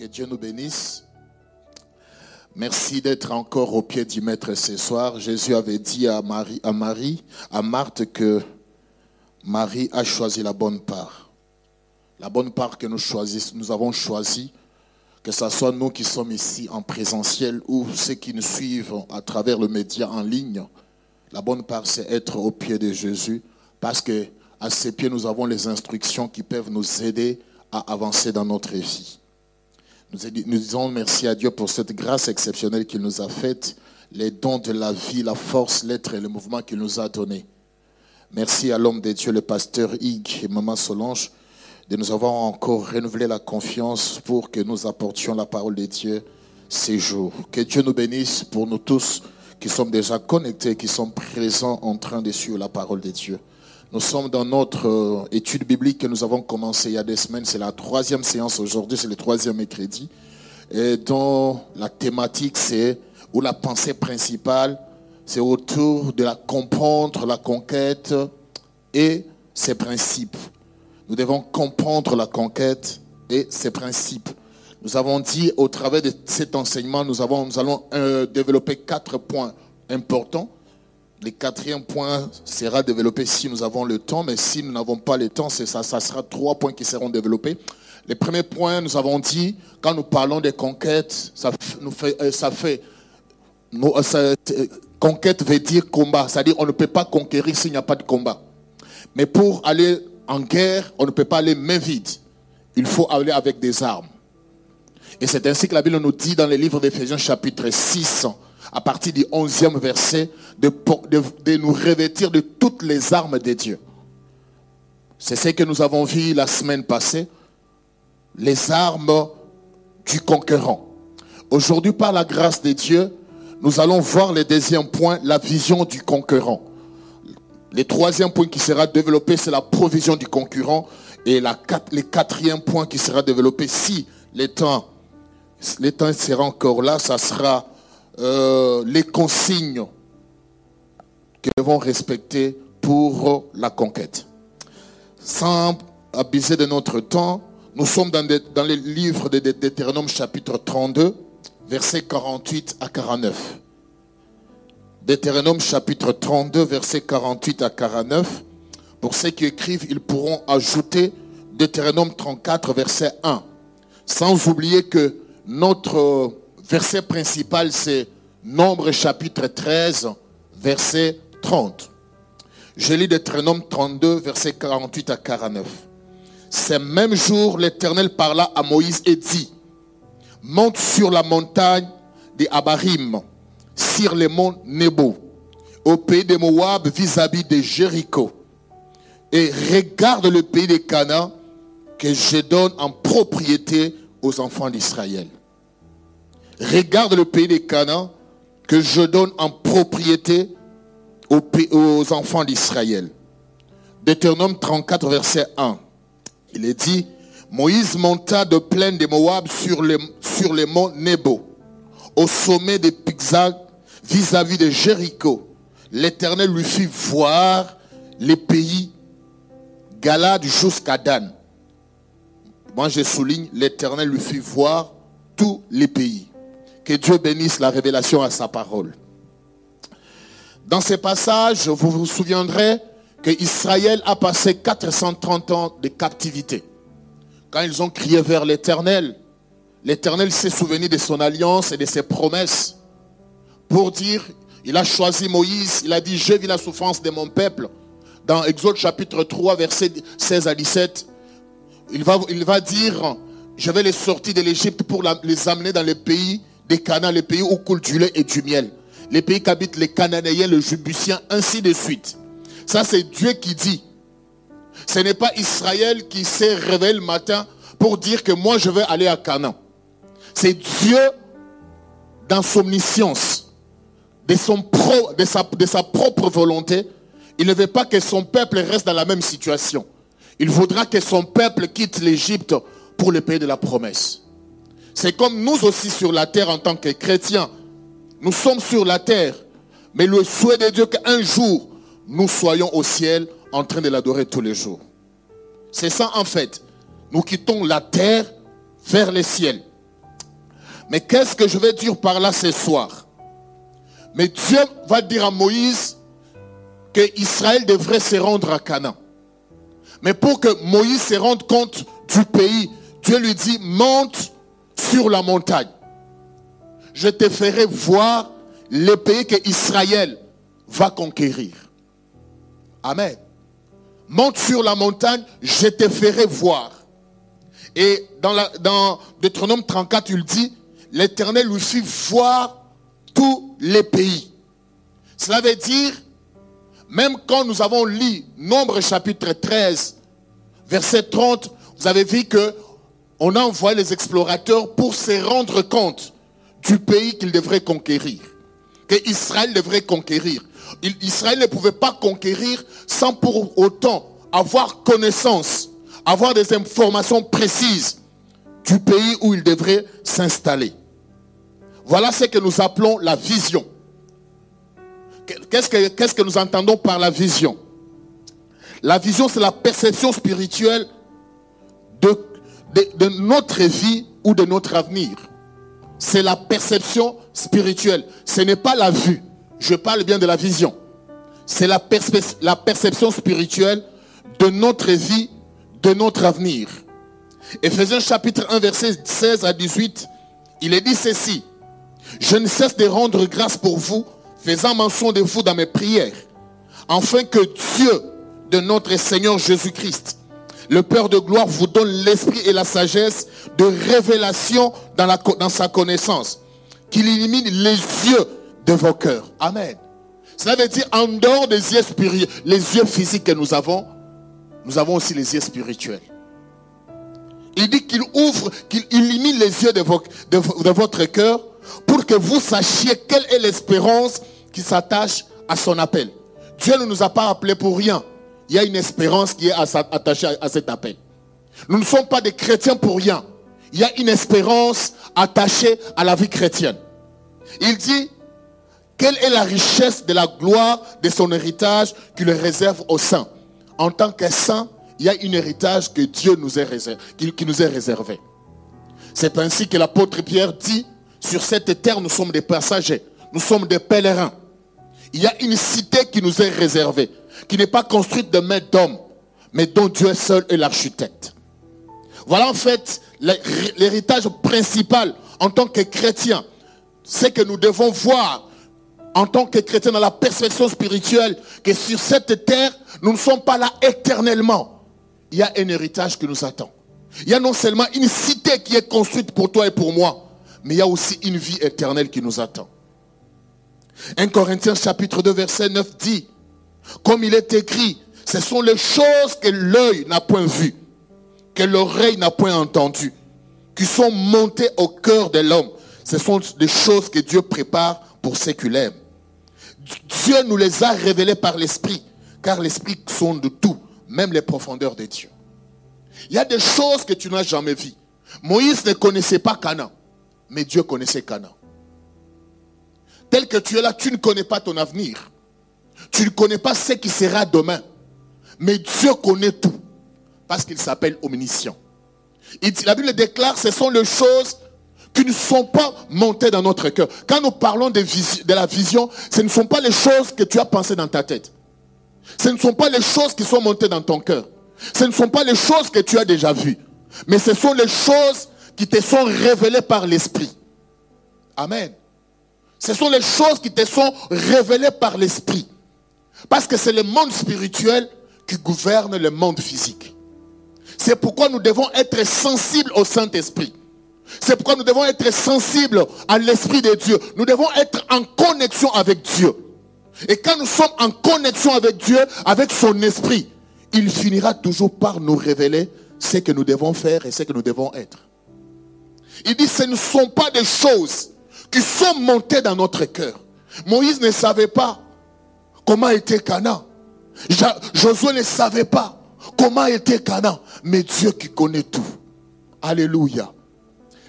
Que Dieu nous bénisse. Merci d'être encore au pied du Maître ce soir. Jésus avait dit à Marie, à Marie, à Marthe que Marie a choisi la bonne part. La bonne part que nous choisissons, nous avons choisi, que ce soit nous qui sommes ici en présentiel ou ceux qui nous suivent à travers le média en ligne. La bonne part, c'est être au pied de Jésus parce que à ses pieds, nous avons les instructions qui peuvent nous aider à avancer dans notre vie. Nous disons merci à Dieu pour cette grâce exceptionnelle qu'il nous a faite, les dons de la vie, la force, l'être et le mouvement qu'il nous a donné. Merci à l'homme de Dieu, le pasteur Hugues et Maman Solange, de nous avoir encore renouvelé la confiance pour que nous apportions la parole de Dieu ces jours. Que Dieu nous bénisse pour nous tous qui sommes déjà connectés, qui sommes présents en train de suivre la parole de Dieu. Nous sommes dans notre euh, étude biblique que nous avons commencé il y a des semaines. C'est la troisième séance aujourd'hui, c'est le troisième mercredi. Et dont la thématique, c'est, ou la pensée principale, c'est autour de la comprendre, la conquête et ses principes. Nous devons comprendre la conquête et ses principes. Nous avons dit au travers de cet enseignement, nous, avons, nous allons euh, développer quatre points importants le quatrième point sera développé si nous avons le temps, mais si nous n'avons pas le temps, ça, ça sera trois points qui seront développés. Le premier point, nous avons dit, quand nous parlons des conquêtes, ça, fait, euh, fait, euh, conquête veut dire combat, c'est-à-dire on ne peut pas conquérir s'il n'y a pas de combat. Mais pour aller en guerre, on ne peut pas aller main vide. Il faut aller avec des armes. Et c'est ainsi que la Bible nous dit dans les livres d'Éphésiens chapitre 6, à partir du 11e verset, de, nous revêtir de toutes les armes de Dieu. C'est ce que nous avons vu la semaine passée, les armes du conquérant. Aujourd'hui, par la grâce de Dieu, nous allons voir le deuxième point, la vision du conquérant. Le troisième point qui sera développé, c'est la provision du concurrent. Et la, le quatrième point qui sera développé, si les temps, les temps sera encore là, ça sera euh, les consignes que nous respecter pour la conquête. Sans abuser de notre temps, nous sommes dans, dans les livres de Deutéronome chapitre 32, versets 48 à 49. Deutéronome chapitre 32, versets 48 à 49. Pour ceux qui écrivent, ils pourront ajouter Deutéronome 34, verset 1. Sans oublier que notre verset principal, c'est Nombre chapitre 13, verset 30. Je lis Deutéronome 32, verset 48 à 49. Ces mêmes jours, l'Éternel parla à Moïse et dit, monte sur la montagne des Abarim, sur les monts Nebo, au pays de Moab vis-à-vis de Jéricho, et regarde le pays des Canaan que je donne en propriété aux enfants d'Israël. Regarde le pays des Canaan que je donne en propriété aux, enfants d'Israël. Deutéronome 34, verset 1. Il est dit, Moïse monta de plaine de Moab sur les, sur les monts Nebo, au sommet des Pixag, vis-à-vis de Jéricho. L'Éternel lui fit voir les pays Galade jusqu'à Dan. Moi, je souligne, l'Éternel lui fit voir tous les pays. Que Dieu bénisse la révélation à sa parole. Dans ces passages, vous vous souviendrez que Israël a passé 430 ans de captivité. Quand ils ont crié vers l'Éternel, l'Éternel s'est souvenu de son alliance et de ses promesses pour dire, il a choisi Moïse, il a dit, j'ai vu la souffrance de mon peuple. Dans Exode chapitre 3, verset 16 à 17, il va, il va dire, je vais les sortir de l'Égypte pour les amener dans les pays des Canaan, les pays où coule du lait et du miel. Les pays qu'habitent les Cananéens, les Jubusiens, ainsi de suite. Ça, c'est Dieu qui dit. Ce n'est pas Israël qui s'est réveillé le matin pour dire que moi, je vais aller à Canaan. C'est Dieu, dans son omniscience, de, sa, de sa propre volonté, il ne veut pas que son peuple reste dans la même situation. Il voudra que son peuple quitte l'Égypte pour le pays de la promesse. C'est comme nous aussi sur la terre en tant que chrétiens. Nous sommes sur la terre. Mais le souhait de Dieu qu'un jour, nous soyons au ciel en train de l'adorer tous les jours. C'est ça en fait. Nous quittons la terre vers les ciels. Mais qu'est-ce que je vais dire par là ce soir? Mais Dieu va dire à Moïse que Israël devrait se rendre à Canaan. Mais pour que Moïse se rende compte du pays, Dieu lui dit, monte sur la montagne. Je te ferai voir le pays que Israël va conquérir. Amen. Monte sur la montagne, je te ferai voir. Et dans, la, dans Deutéronome 34, il dit, l'Éternel lui fit voir tous les pays. Cela veut dire, même quand nous avons lu Nombre chapitre 13, verset 30, vous avez vu que on a envoyé les explorateurs pour se rendre compte du pays qu'ils devraient conquérir, que Israël devrait conquérir. Israël ne pouvait pas conquérir sans pour autant avoir connaissance, avoir des informations précises du pays où il devrait s'installer. Voilà ce que nous appelons la vision. Qu'est-ce que, qu'est-ce que nous entendons par la vision? La vision, c'est la perception spirituelle de, de, notre vie ou de notre avenir. C'est la perception spirituelle. Ce n'est pas la vue. Je parle bien de la vision. C'est la, la perception spirituelle de notre vie, de notre avenir. Ephésiens chapitre 1, verset 16 à 18, il est dit ceci. Je ne cesse de rendre grâce pour vous, faisant mention de vous dans mes prières, afin que Dieu de notre Seigneur Jésus-Christ, le Père de gloire, vous donne l'esprit et la sagesse de révélation dans, sa connaissance, qu'il illumine les yeux de vos cœurs. Amen. Cela veut dire, en dehors des yeux spirituels, les yeux physiques que nous avons, nous avons aussi les yeux spirituels. Il dit qu'il ouvre, qu'il illumine les yeux de votre cœur pour que vous sachiez quelle est l'espérance qui s'attache à son appel. Dieu ne nous a pas appelés pour rien. Il y a une espérance qui est attachée à cet appel. Nous ne sommes pas des chrétiens pour rien. Il y a une espérance attachée à la vie chrétienne. Il dit, quelle est la richesse de la gloire de son héritage qu'il réserve aux saints? En tant que saints, il y a un héritage que Dieu nous est qui nous est réservé. C'est ainsi que l'apôtre Pierre dit, sur cette terre, nous sommes des passagers. Nous sommes des pèlerins. Il y a une cité qui nous est réservée, qui n'est pas construite de main d'homme, mais dont Dieu seul est l'architecte. Voilà en fait l'héritage principal en tant que chrétien. C'est que nous devons voir en tant que chrétien dans la perception spirituelle que sur cette terre, nous ne sommes pas là éternellement. Il y a un héritage qui nous attend. Il y a non seulement une cité qui est construite pour toi et pour moi, mais il y a aussi une vie éternelle qui nous attend. 1 Corinthiens chapitre 2 verset 9 dit, comme il est écrit, ce sont les choses que l'œil n'a point vues, que l'oreille n'a point entendues, qui sont montées au cœur de l'homme. Ce sont des choses que Dieu prépare pour ceux qui l'aiment. Dieu nous les a révélées par l'Esprit, car l'Esprit sonde tout, même les profondeurs de Dieu. Il y a des choses que tu n'as jamais vues. Moïse ne connaissait pas Canaan mais Dieu connaissait Canaan. Tel que tu es là, tu ne connais pas ton avenir. Tu ne connais pas ce qui sera demain. Mais Dieu connaît tout. Parce qu'il s'appelle omniscient. la Bible déclare, ce sont les choses qui ne sont pas montées dans notre cœur. Quand nous parlons de, de la vision, ce ne sont pas les choses que tu as pensées dans ta tête. Ce ne sont pas les choses qui sont montées dans ton cœur. Ce ne sont pas les choses que tu as déjà vues. Mais ce sont les choses qui te sont révélées par l'Esprit. Amen. Ce sont les choses qui te sont révélées par l'Esprit. Parce que c'est le monde spirituel qui gouverne le monde physique. C'est pourquoi nous devons être sensibles au Saint-Esprit. C'est pourquoi nous devons être sensibles à l'Esprit de Dieu. Nous devons être en connexion avec Dieu. Et quand nous sommes en connexion avec Dieu, avec son Esprit, il finira toujours par nous révéler ce que nous devons faire et ce que nous devons être. Il dit, ce ne sont pas des choses qui sont montées dans notre cœur. Moïse ne savait pas comment était Canaan. Josué ne savait pas comment était Canaan. Mais Dieu qui connaît tout. Alléluia.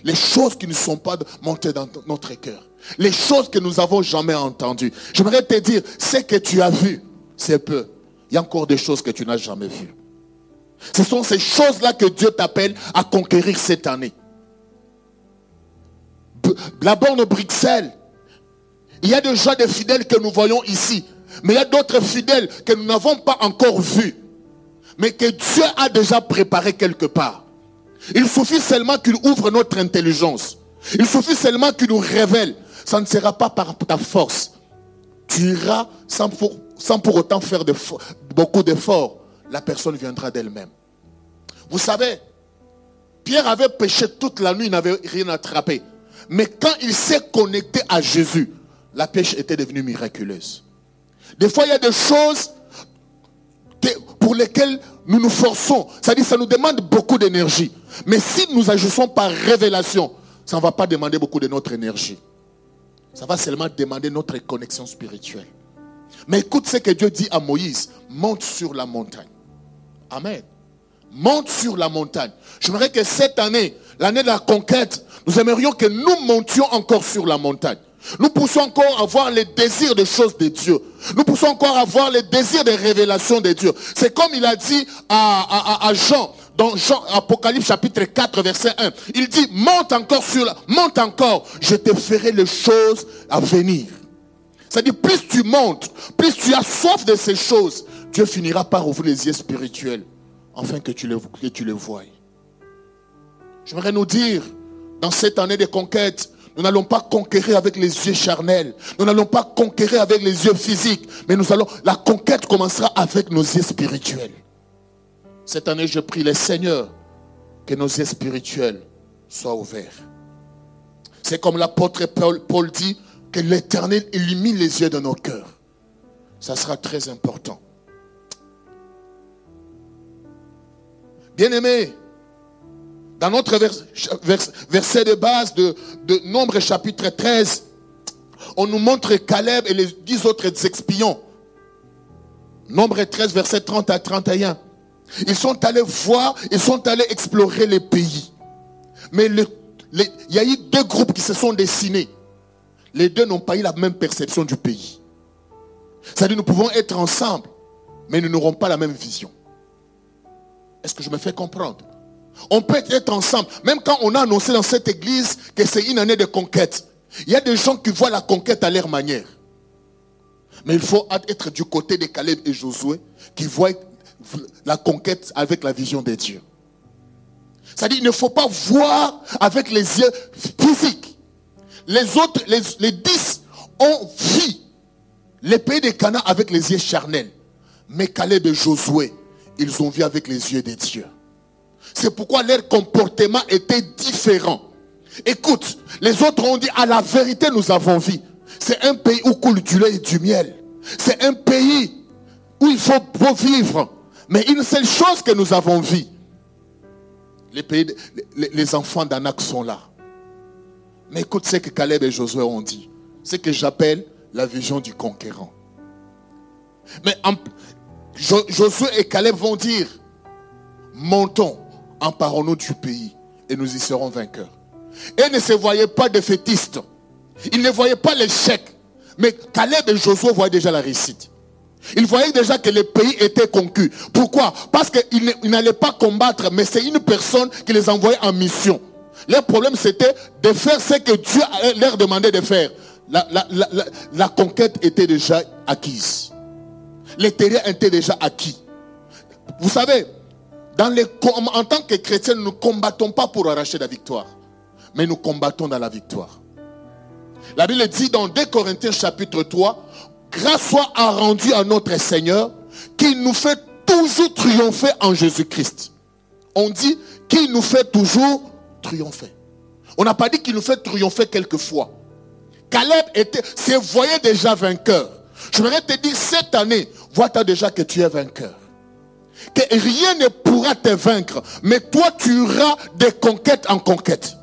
Les choses qui ne sont pas montées dans notre cœur. Les choses que nous avons jamais entendues. J'aimerais te dire, ce que tu as vu, c'est peu. Il y a encore des choses que tu n'as jamais vues. Ce sont ces choses-là que Dieu t'appelle à conquérir cette année. la borne Bruxelles. Il y a déjà des fidèles que nous voyons ici. Mais il y a d'autres fidèles que nous n'avons pas encore vus. Mais que Dieu a déjà préparé quelque part. Il suffit seulement qu'il ouvre notre intelligence. Il suffit seulement qu'il nous révèle. Ça ne sera pas par ta force. Tu iras sans pour, sans pour autant faire beaucoup d'efforts. La personne viendra d'elle-même. Vous savez, Pierre avait péché toute la nuit, il n'avait rien attrapé. Mais quand il s'est connecté à Jésus, la pêche était devenue miraculeuse. Des fois, il y a des choses pour lesquelles nous nous forçons. C'est-à-dire, ça nous demande beaucoup d'énergie. Mais si nous agissons par révélation, ça ne va pas demander beaucoup de notre énergie. Ça va seulement demander notre connexion spirituelle. Mais écoute ce que Dieu dit à Moïse. Monte sur la montagne. Amen. Monte sur la montagne. J'aimerais que cette année, l'année de la conquête, nous aimerions que nous montions encore sur la montagne. Nous poussons encore avoir les désirs des choses de Dieu. Nous poussons encore avoir les désirs des révélations de Dieu. C'est comme il a dit à, Jean, dans Jean, Apocalypse chapitre 4, verset 1. Il dit, monte encore sur la, monte encore, je te ferai les choses à venir. C'est-à-dire, plus tu montes, plus tu as soif de ces choses, Dieu finira par ouvrir les yeux spirituels, afin que tu les, que voies. J'aimerais nous dire, dans cette année de conquête, nous n'allons pas conquérir avec les yeux charnels. Nous n'allons pas conquérir avec les yeux physiques. Mais nous allons, la conquête commencera avec nos yeux spirituels. Cette année, je prie le Seigneur que nos yeux spirituels soient ouverts. C'est comme l'apôtre Paul, dit que l'éternel illumine les yeux de nos cœurs. Ça sera très important. Bien-aimés, dans notre verset de base de, de Nombre chapitre 13, on nous montre Caleb et les dix autres espions. Nombre 13, verset 30 à 31. Ils sont allés voir, ils sont allés explorer les pays. Mais il y a eu deux groupes qui se sont dessinés. Les deux n'ont pas eu la même perception du pays. C'est-à-dire nous pouvons être ensemble, mais nous n'aurons pas la même vision. Est-ce que je me fais comprendre? On peut être ensemble. Même quand on a annoncé dans cette église que c'est une année de conquête. Il y a des gens qui voient la conquête à leur manière. Mais il faut être du côté de Caleb et Josué qui voient la conquête avec la vision de Dieu. C'est-à-dire qu'il ne faut pas voir avec les yeux physiques. Les autres, les, dix ont vu les pays de Cana avec les yeux charnels. Mais Caleb et Josué, ils ont vu avec les yeux de Dieu. C'est pourquoi leur comportement était différent. Écoute, les autres ont dit, à la vérité, nous avons vu. C'est un pays où coule du lait et du miel. C'est un pays où il faut vivre. Mais une seule chose que nous avons vu, les, enfants d'Anak sont là. Mais écoute ce que Caleb et Josué ont dit. C'est que j'appelle la vision du conquérant. Mais Josué et Caleb vont dire, montons, emparons-nous du pays et nous y serons vainqueurs. Et ne se voyaient pas défaitistes. Ils ne voyaient pas l'échec. Mais Caleb et Josué voyaient déjà la réussite. Ils voyaient déjà que le pays était conquis. Pourquoi? Parce qu'ils n'allaient pas combattre, mais c'est une personne qui les envoyait en mission. Leur problème, c'était de faire ce que Dieu leur demandait de faire. La, la conquête était déjà acquise. Les terrains étaient déjà acquis. Vous savez, en tant que chrétiens, nous ne combattons pas pour arracher la victoire, mais nous combattons dans la victoire. La Bible dit dans 2 Corinthiens chapitre 3, grâce soit rendue à notre Seigneur qui nous fait toujours triompher en Jésus-Christ. On dit qu'il nous fait toujours triompher. On n'a pas dit qu'il nous fait triompher quelquefois. Caleb était, se voyait déjà vainqueur. Je voudrais te dire, cette année, vois-tu déjà que tu es vainqueur que rien ne pourra te vaincre, mais toi tu iras de conquête en conquête.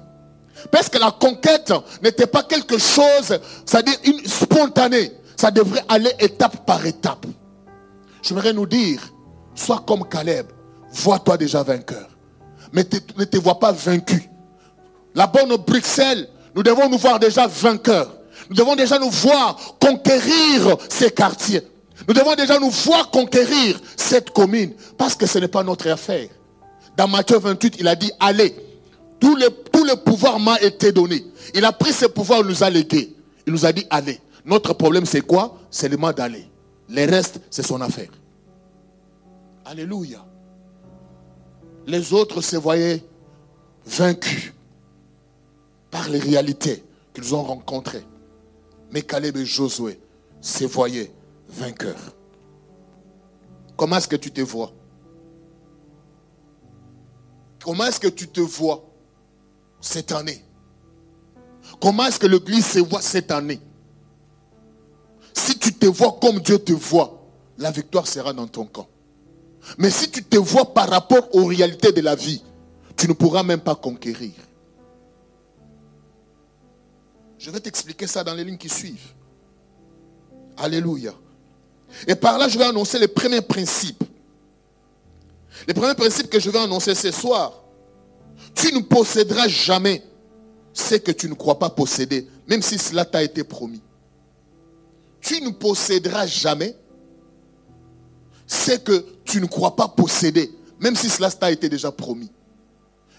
Parce que la conquête n'était pas quelque chose, c'est-à-dire une spontanée. Ça devrait aller étape par étape. J'aimerais nous dire, sois comme Caleb, vois-toi déjà vainqueur. Mais ne te vois pas vaincu. La bonne Bruxelles, nous devons nous voir déjà vainqueurs. Nous devons déjà nous voir conquérir ces quartiers. Nous devons déjà nous voir conquérir cette commune parce que ce n'est pas notre affaire. Dans Matthieu 28, il a dit, allez, Tout le, pouvoir m'a été donné. Il a pris ce pouvoir, il nous a légué. Il nous a dit, allez. Notre problème, c'est quoi? C'est le mal d'aller. Les restes, c'est son affaire. Alléluia. Les autres se voyaient vaincus par les réalités qu'ils ont rencontrées. Mais Caleb et Josué se voyaient vainqueurs. Comment est-ce que tu te vois? Comment est-ce que tu te vois cette année? Comment est-ce que l'Église se voit cette année? Si tu te vois comme Dieu te voit, la victoire sera dans ton camp. Mais si tu te vois par rapport aux réalités de la vie, tu ne pourras même pas conquérir. Je vais t'expliquer ça dans les lignes qui suivent. Alléluia. Et par là, je vais annoncer les premiers principes. Les premiers principes que je vais annoncer ce soir. Tu ne posséderas jamais ce que tu ne crois pas posséder, même si cela t'a été promis. Tu ne posséderas jamais ce que tu ne crois pas posséder, même si cela t'a été déjà promis.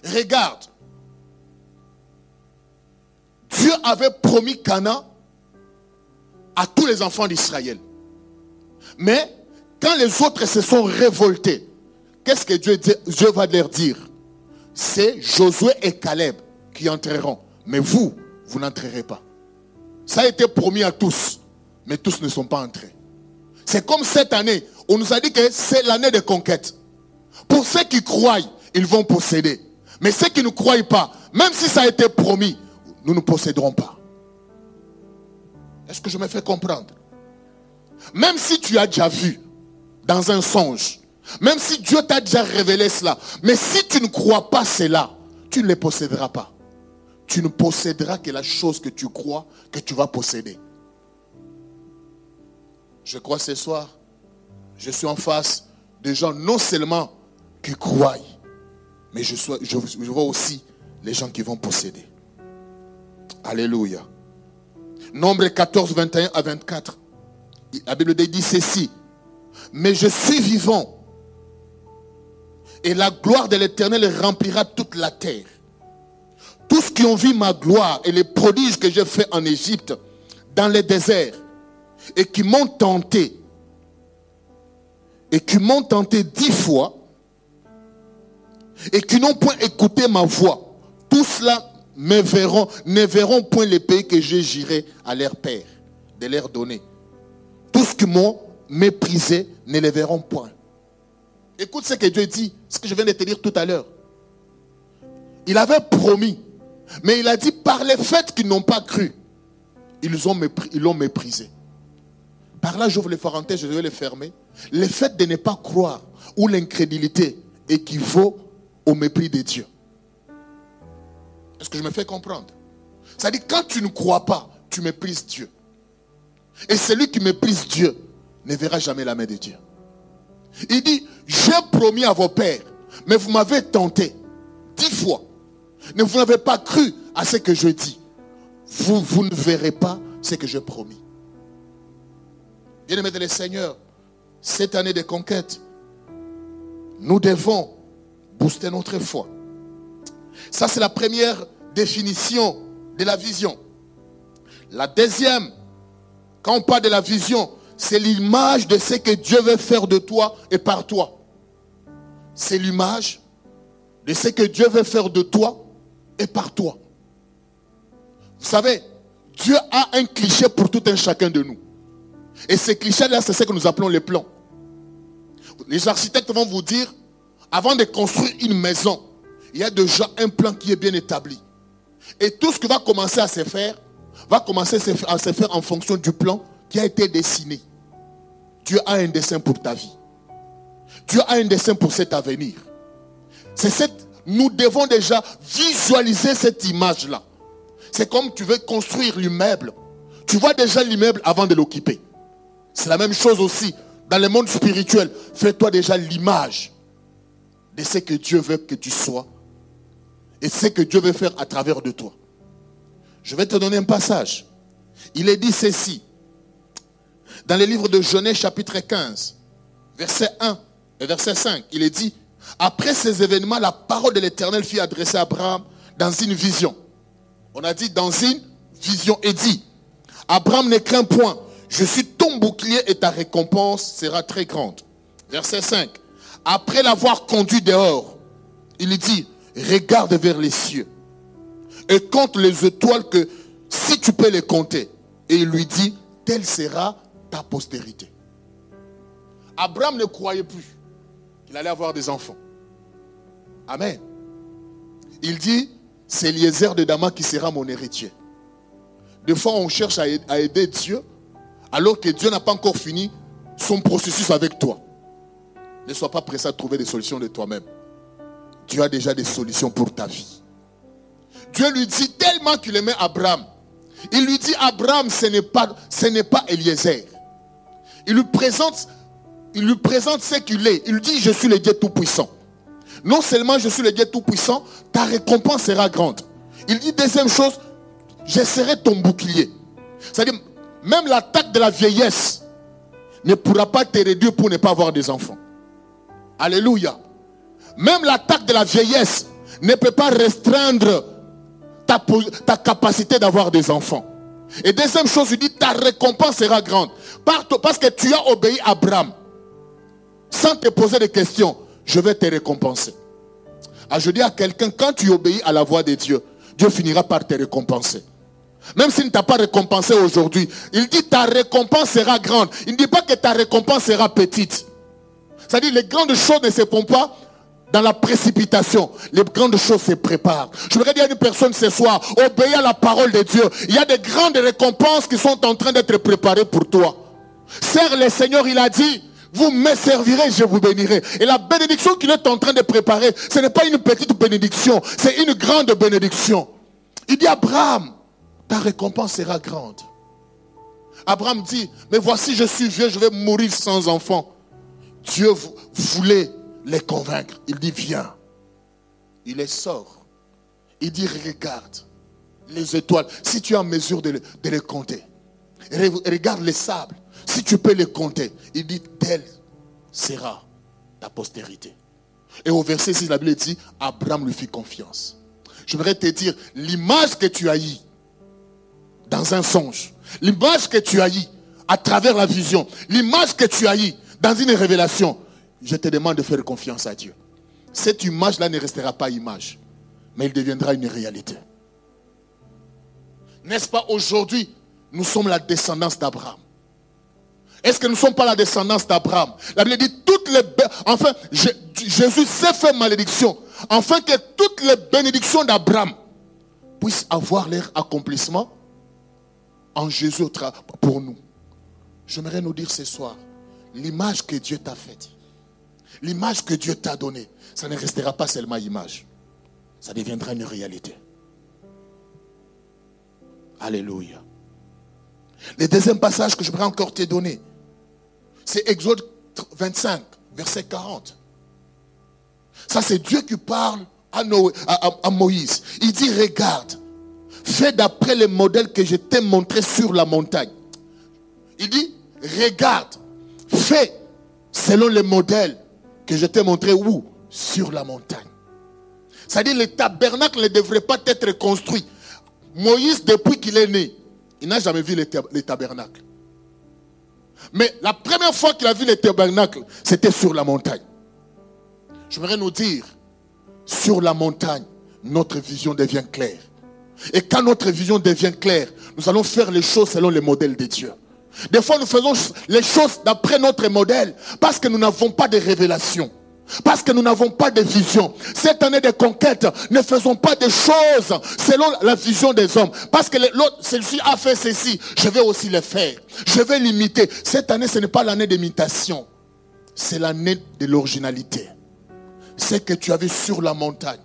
Regarde, Dieu avait promis Cana à tous les enfants d'Israël. Mais quand les autres se sont révoltés, qu'est-ce que Dieu, va leur dire? C'est Josué et Caleb qui entreront. Mais vous, vous n'entrerez pas. Ça a été promis à tous, mais tous ne sont pas entrés. C'est comme cette année, on nous a dit que c'est l'année de conquête. Pour ceux qui croient, ils vont posséder. Mais ceux qui ne croient pas, même si ça a été promis, nous ne posséderons pas. Est-ce que je me fais comprendre? Même si tu as déjà vu dans un songe, même si Dieu t'a déjà révélé cela, mais si tu ne crois pas cela, tu ne les posséderas pas. Tu ne posséderas que la chose que tu crois que tu vas posséder. Je crois ce soir, je suis en face de gens non seulement qui croient, mais je, je vois aussi les gens qui vont posséder. Alléluia. Nombre 14, 21 à 24. La Bible dit ceci. Mais je suis vivant. Et la gloire de l'Éternel remplira toute la terre. Tous qui ont vu ma gloire et les prodiges que j'ai fait en Égypte, dans les déserts, et qui m'ont tenté, et qui m'ont tenté dix fois, et qui n'ont point écouté ma voix, tout cela me verront, ne verront point les pays que je j'irai à leur père, de leur donner. Tous qui m'ont méprisé ne les verront point. Écoute ce que Dieu dit, ce que je viens de te dire tout à l'heure. Il avait promis, mais il a dit par les faits qu'ils n'ont pas cru, ils ont l'ont méprisé. Par là, j'ouvre les parenthèses, je vais les fermer. Le fait de ne pas croire ou l'incrédulité équivaut au mépris de Dieu. Est-ce que je me fais comprendre? C'est-à-dire, quand tu ne crois pas, tu méprises Dieu. Et celui qui méprise Dieu ne verra jamais la main de Dieu. Il dit, j'ai promis à vos pères, mais vous m'avez tenté dix fois. Mais vous n'avez pas cru à ce que je dis. Vous, vous ne verrez pas ce que j'ai promis. Bien-aimés de le Seigneur, cette année de conquête, nous devons booster notre foi. Ça, c'est la première définition de la vision. La deuxième, quand on parle de la vision, c'est l'image de ce que Dieu veut faire de toi et par toi. C'est l'image de ce que Dieu veut faire de toi et par toi. Vous savez, Dieu a un cliché pour tout un chacun de nous. Et ces clichés-là, c'est ce que nous appelons les plans. Les architectes vont vous dire, avant de construire une maison, il y a déjà un plan qui est bien établi. Et tout ce qui va commencer à se faire, va commencer à se faire en fonction du plan qui a été dessiné. Dieu a un dessin pour ta vie. Dieu a un dessin pour cet avenir. C'est cette, nous devons déjà visualiser cette image-là. C'est comme tu veux construire l'immeuble. Tu vois déjà l'immeuble avant de l'occuper. C'est la même chose aussi dans le monde spirituel. Fais-toi déjà l'image de ce que Dieu veut que tu sois et ce que Dieu veut faire à travers de toi. Je vais te donner un passage. Il est dit ceci. Dans le livre de Genèse chapitre 15, verset 1 et verset 5, il est dit, après ces événements, la parole de l'Éternel fut adressée à Abraham dans une vision. On a dit dans une vision et dit, Abraham ne craint point, je suis ton bouclier et ta récompense sera très grande. Verset 5. Après l'avoir conduit dehors, il dit, regarde vers les cieux et compte les étoiles que si tu peux les compter. Et il lui dit, telle sera ta postérité. Abraham ne croyait plus qu'il allait avoir des enfants. Amen. Il dit, c'est Eliezer de Dama qui sera mon héritier. Des fois, on cherche à aider Dieu alors que Dieu n'a pas encore fini son processus avec toi. Ne sois pas pressé à trouver des solutions de toi-même. Dieu a déjà des solutions pour ta vie. Dieu lui dit tellement qu'il aimait Abraham. Il lui dit Abraham, ce n'est pas, pas Eliezer. Il lui présente, il lui présente ce qu'il est. Il lui dit Je suis le Dieu Tout-Puissant. Non seulement je suis le Dieu Tout-Puissant, ta récompense sera grande. Il dit deuxième chose, je serai ton bouclier. C'est-à-dire, même l'attaque de la vieillesse ne pourra pas te réduire pour ne pas avoir des enfants. Alléluia. Même l'attaque de la vieillesse ne peut pas restreindre ta, ta capacité d'avoir des enfants. Et deuxième chose, il dit, ta récompense sera grande. Parce que tu as obéi à Abraham. Sans te poser de questions, je vais te récompenser. Ah, je dis à quelqu'un, quand tu obéis à la voix de Dieu, Dieu finira par te récompenser. Même s'il ne t'a pas récompensé aujourd'hui, il dit ta récompense sera grande. Il ne dit pas que ta récompense sera petite. C'est-à-dire les grandes choses ne se font pas dans la précipitation. Les grandes choses se préparent. Je voudrais dire à une personne ce soir, obéis à la parole de Dieu. Il y a des grandes récompenses qui sont en train d'être préparées pour toi. Sers le Seigneur, il a dit, vous me servirez, je vous bénirai. Et la bénédiction qu'il est en train de préparer, ce n'est pas une petite bénédiction, c'est une grande bénédiction. Il dit Abraham, ta récompense sera grande. Abraham dit, mais voici, je suis vieux, je vais mourir sans enfant. Dieu voulait les convaincre. Il dit, viens. Il les sort. Il dit, regarde les étoiles. Si tu es en mesure de, les compter. Regarde les sables. Si tu peux les compter. Il dit, telle sera ta postérité. Et au verset 6, la Bible dit, Abraham lui fit confiance. Je voudrais te dire, l'image que tu as eue dans un songe, l'image que tu as eue à travers la vision, l'image que tu as eue dans une révélation, je te demande de faire confiance à Dieu. Cette image-là ne restera pas image, mais elle deviendra une réalité. N'est-ce pas aujourd'hui, nous sommes la descendance d'Abraham? Est-ce que nous ne sommes pas la descendance d'Abraham? La Bible dit toutes les... Enfin, Jésus s'est fait malédiction. Afin que toutes les bénédictions d'Abraham puissent avoir leur accomplissement en Jésus pour nous. J'aimerais nous dire ce soir, l'image que Dieu t'a faite, l'image que Dieu t'a donnée, ça ne restera pas seulement image. Ça deviendra une réalité. Alléluia. Le deuxième passage que je voudrais encore te donner, c'est Exode 25, verset 40. Ça, c'est Dieu qui parle à, à, Moïse. Il dit, regarde, fais d'après les modèles que je t'ai montrés sur la montagne. Il dit, regarde, fais selon les modèles que je t'ai montrés où? Sur la montagne. C'est-à-dire le tabernacle ne devrait pas être construit. Moïse, depuis qu'il est né, il n'a jamais vu les, tabernacles. Mais la première fois qu'il a vu les tabernacles, c'était sur la montagne. Je voudrais nous dire, sur la montagne, notre vision devient claire. Et quand notre vision devient claire, nous allons faire les choses selon les modèles de Dieu. Des fois, nous faisons les choses d'après notre modèle parce que nous n'avons pas de révélation. Parce que nous n'avons pas de vision. Cette année de conquête, ne faisons pas des choses selon la vision des hommes. Parce que l'autre, celui-ci a fait ceci, je vais aussi le faire. Je vais l'imiter. Cette année, ce n'est pas l'année d'imitation. C'est l'année de l'originalité. C'est que tu vu sur la montagne.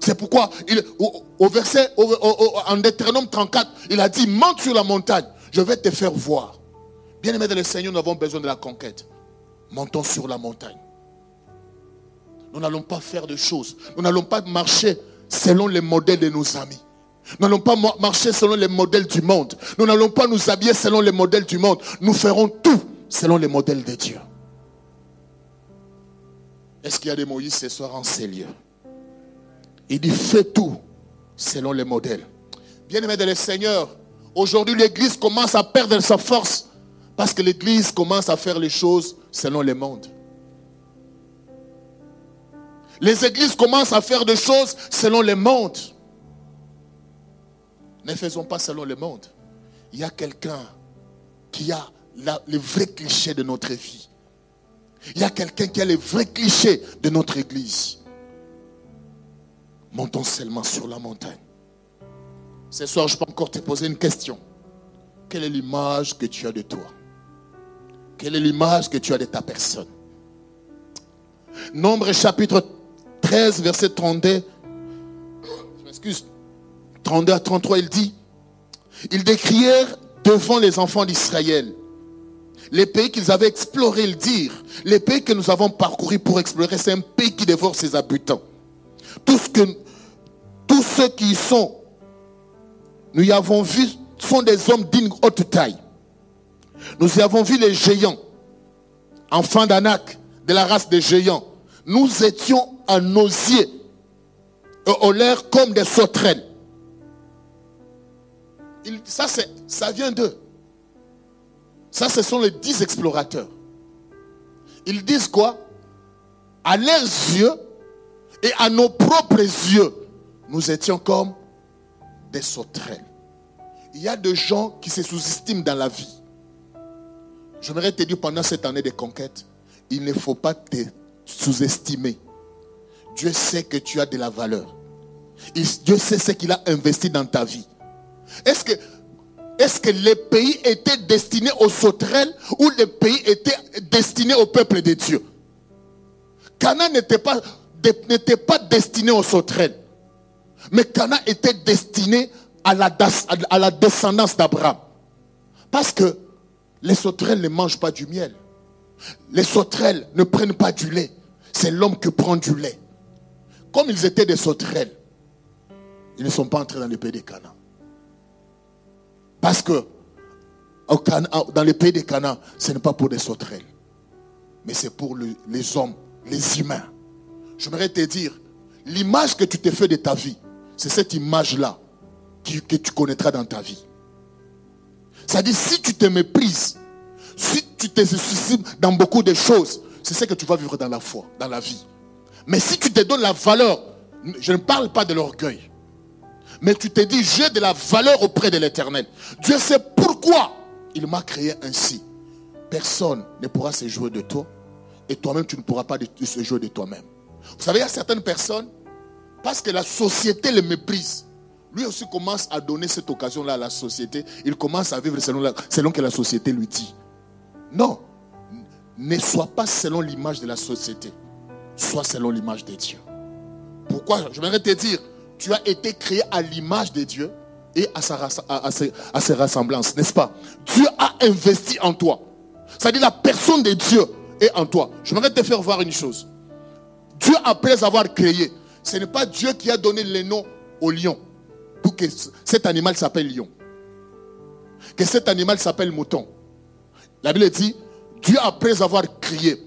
C'est pourquoi, au, verset, en Deutéronome 34, il a dit, monte sur la montagne, je vais te faire voir. Bien aimé de le Seigneur, nous avons besoin de la conquête. Montons sur la montagne. Nous n'allons pas faire de choses. Nous n'allons pas marcher selon les modèles de nos amis. Nous n'allons pas marcher selon les modèles du monde. Nous n'allons pas nous habiller selon les modèles du monde. Nous ferons tout selon les modèles de Dieu. Est-ce qu'il y a des Moïse ce soir en ces lieux? Il dit fais tout selon les modèles. Bien-aimés de le Seigneur, aujourd'hui l'Église commence à perdre sa force parce que l'Église commence à faire les choses selon les mondes. Les églises commencent à faire des choses selon les mondes. Ne faisons pas selon les mondes. Il y a quelqu'un qui a les vrais clichés de notre vie. Il y a quelqu'un qui a les vrais clichés de notre église. Montons seulement sur la montagne. Ce soir, je peux encore te poser une question. Quelle est l'image que tu as de toi? Quelle est l'image que tu as de ta personne? Nombre chapitre 13, verset 32. Je m'excuse. 32 à 33, il dit Ils décrièrent devant les enfants d'Israël les pays qu'ils avaient explorés, ils dirent Les pays que nous avons parcourus pour explorer, c'est un pays qui dévore ses habitants. Que, tous ceux qui y sont, nous y avons vu, sont des hommes d'une haute taille. Nous avons vu les géants, enfants d'Anak, de la race des géants. Nous étions en osier et au l'air comme des sauterelles. ça, ça vient d'eux. Ça, ce sont les dix explorateurs. Ils disent quoi? À leurs yeux et à nos propres yeux, nous étions comme des sauterelles. Il y a des gens qui se sous-estiment dans la vie. J'aimerais te dire pendant cette année de conquête, il ne faut pas te sous-estimer. Dieu sait que tu as de la valeur. Dieu sait ce qu'il a investi dans ta vie. Est-ce que, est que les pays étaient destinés aux sauterelles ou les pays étaient destinés au peuple de Dieu? Cana n'était pas, destiné aux sauterelles. Mais Cana était destiné à la, à la descendance d'Abraham. Parce que les sauterelles ne mangent pas du miel. Les sauterelles ne prennent pas du lait. C'est l'homme qui prend du lait. Comme ils étaient des sauterelles, ils ne sont pas entrés dans le pays des Canaan. Parce que dans le pays des Canaan, ce n'est pas pour des sauterelles, mais c'est pour les hommes, les humains. J'aimerais te dire, l'image que tu te fais de ta vie, c'est cette image-là que tu connaîtras dans ta vie. C'est-à-dire, si tu te méprises, si tu te suicides dans beaucoup de choses, c'est ce que tu vas vivre dans la foi, dans la vie. Mais si tu te donnes la valeur, je ne parle pas de l'orgueil, mais tu te dis, j'ai de la valeur auprès de l'éternel. Dieu sait pourquoi il m'a créé ainsi. Personne ne pourra se jouer de toi et toi-même, tu ne pourras pas se jouer de toi-même. Vous savez, il y a certaines personnes, parce que la société les méprise, lui aussi commence à donner cette occasion-là à la société. Il commence à vivre selon, selon que la société lui dit. Non, ne sois pas selon l'image de la société soit selon l'image de Dieu. Pourquoi? Je voudrais te dire, tu as été créé à l'image de Dieu et à, sa, à, ses, à ses ressemblances, n'est-ce pas? Dieu a investi en toi. C'est-à-dire la personne de Dieu est en toi. Je voudrais te faire voir une chose. Dieu, après avoir créé, ce n'est pas Dieu qui a donné le nom au lion que cet animal s'appelle lion. Que cet animal s'appelle mouton. La Bible dit, Dieu, après avoir créé,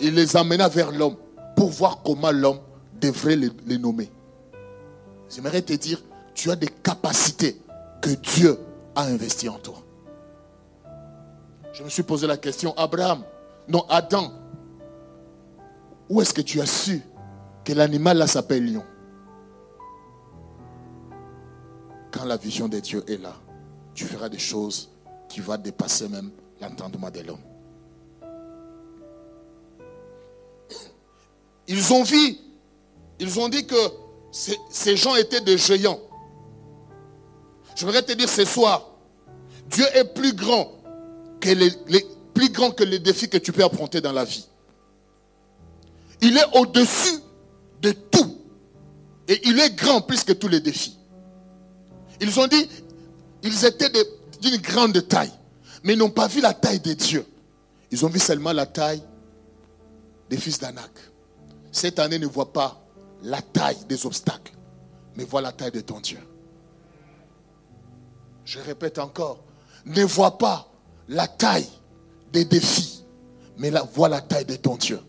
il les amena vers l'homme pour voir comment l'homme devrait les, nommer. J'aimerais te dire, tu as des capacités que Dieu a investies en toi. Je me suis posé la question, Abraham, non, Adam, où est-ce que tu as su que l'animal là s'appelle lion? La vision de Dieu est là, tu feras des choses qui vont dépasser même l'entendement de l'homme. Ils ont vu, ils ont dit que ces, gens étaient des géants. Je voudrais te dire ce soir, Dieu est plus grand que les, plus grand que les défis que tu peux affronter dans la vie. Il est au-dessus de tout. Et il est grand plus que tous les défis. Ils ont dit, ils étaient d'une grande taille. Mais ils n'ont pas vu la taille de Dieu. Ils ont vu seulement la taille des fils d'Anak cette année ne voit pas la taille des obstacles, mais voit la taille de ton Dieu. Je répète encore, ne vois pas la taille des défis, mais la, vois la taille de ton Dieu.